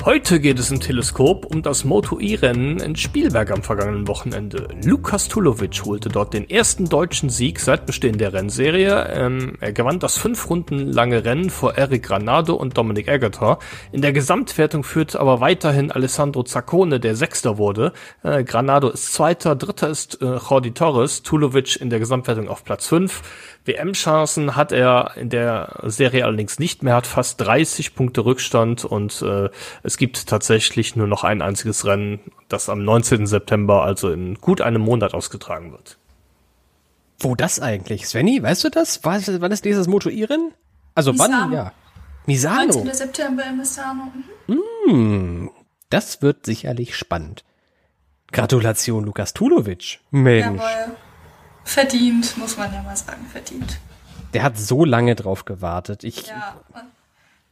Heute geht es im Teleskop um das Moto-E-Rennen in Spielberg am vergangenen Wochenende. Lukas Tulovic holte dort den ersten deutschen Sieg seit Bestehen der Rennserie. Ähm, er gewann das fünf Runden lange Rennen vor Eric Granado und Dominic Agatha. In der Gesamtwertung führte aber weiterhin Alessandro Zaccone, der Sechster wurde. Äh, Granado ist Zweiter, Dritter ist äh, Jordi Torres, Tulovic in der Gesamtwertung auf Platz fünf. WM-Chancen hat er in der Serie allerdings nicht mehr, hat fast 30 Punkte Rückstand und äh, es gibt tatsächlich nur noch ein einziges Rennen, das am 19. September, also in gut einem Monat ausgetragen wird. Wo das eigentlich? Svenny, weißt du das? War, wann ist dieses Moto Iren? Also wann? Misano. Ja. Misano. 19. September in Misano. Mhm. Das wird sicherlich spannend. Gratulation, Lukas Tulovic. Mensch. Jawohl. Verdient, muss man ja mal sagen, verdient. Der hat so lange drauf gewartet. Ich, Ja.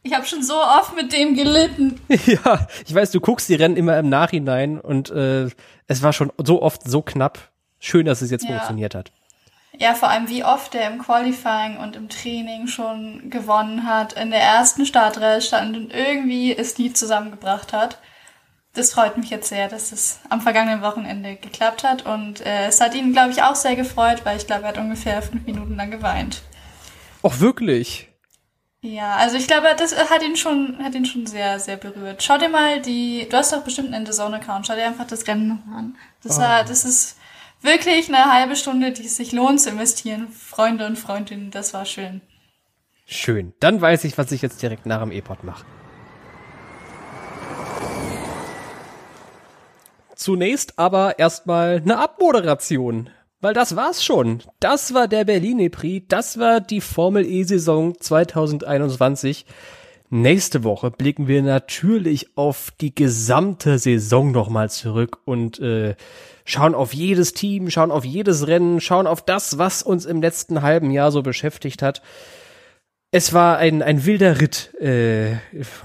Ich habe schon so oft mit dem gelitten. Ja, ich weiß, du guckst die Rennen immer im Nachhinein und äh, es war schon so oft so knapp. Schön, dass es jetzt Ja. funktioniert hat. Ja, vor allem wie oft er im Qualifying und im Training schon gewonnen hat, in der ersten Startreihe stand und irgendwie es nie zusammengebracht hat. Das freut mich jetzt sehr, dass es am vergangenen Wochenende geklappt hat und äh, es hat ihn, glaube ich, auch sehr gefreut, weil ich glaube, er hat ungefähr fünf Minuten lang geweint. Och, wirklich? Ja, also ich glaube, das hat ihn schon, hat ihn schon sehr, sehr berührt. Schau dir mal die, du hast doch bestimmt einen The Zone-Account, schau dir einfach das Rennen noch an. Das war, das ist wirklich eine halbe Stunde, die es sich lohnt zu investieren. Freunde und Freundinnen, das war schön. Schön. Dann weiß ich, was ich jetzt direkt nach dem E-Pod mache. Zunächst aber erstmal eine Abmoderation. Weil das war's schon. Das war der Berlin Prix. Das war die Formel E-Saison 2021. Nächste Woche blicken wir natürlich auf die gesamte Saison nochmal zurück und äh, schauen auf jedes Team, schauen auf jedes Rennen, schauen auf das, was uns im letzten halben Jahr so beschäftigt hat. Es war ein, ein wilder Ritt, äh,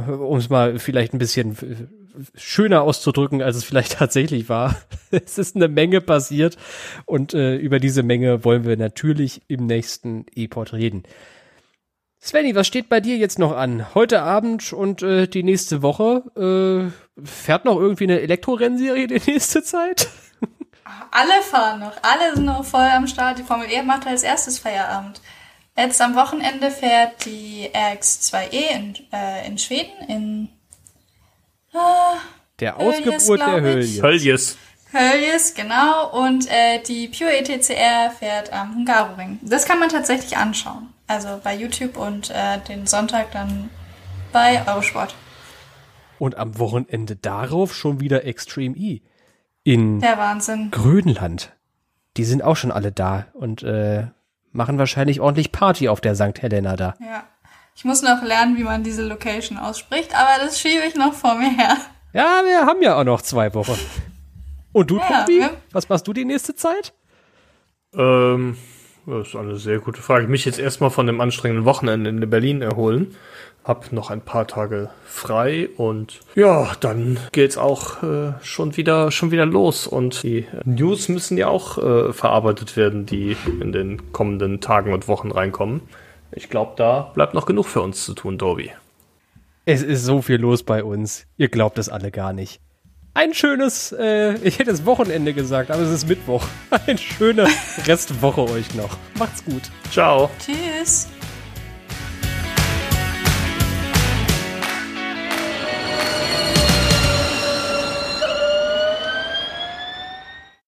um es mal vielleicht ein bisschen äh, schöner auszudrücken, als es vielleicht tatsächlich war. Es ist eine Menge passiert und äh, über diese Menge wollen wir natürlich im nächsten E-Pod reden. Svenny, was steht bei dir jetzt noch an? Heute Abend und äh, die nächste Woche? Äh, fährt noch irgendwie eine Elektrorennserie die nächste Zeit? Alle fahren noch, alle sind noch voll am Start. Die Formel E macht als erstes Feierabend. Jetzt am Wochenende fährt die RX2E in, äh, in Schweden, in Der Höljes, Ausgeburt der glaub ich. Hölje. Höljes. Höljes, genau. Und äh, die Pure ETCR fährt am Hungaroring. Das kann man tatsächlich anschauen. Also bei YouTube und äh, den Sonntag dann bei Eurosport. Und am Wochenende darauf schon wieder Extreme E. In Der Wahnsinn. Grönland. Die sind auch schon alle da und äh, machen wahrscheinlich ordentlich Party auf der St. Helena da. Ja. Ich muss noch lernen, wie man diese Location ausspricht, aber das schiebe ich noch vor mir her. Ja, wir haben ja auch noch zwei Wochen. Und du, Ja, Tobi? Was machst du die nächste Zeit? Ähm, das ist eine sehr gute Frage. Mich jetzt erstmal von dem anstrengenden Wochenende in Berlin erholen. Hab noch ein paar Tage frei und ja, dann geht's auch äh, schon wieder schon wieder los und die News müssen ja auch äh, verarbeitet werden, die in den kommenden Tagen und Wochen reinkommen. Ich glaube, da bleibt noch genug für uns zu tun, Tobi. Es ist so viel los bei uns. Ihr glaubt es alle gar nicht. Ein schönes, äh, ich hätte es Wochenende gesagt, aber es ist Mittwoch. Eine schöne Restwoche euch noch. Macht's gut. Ciao. Tschüss.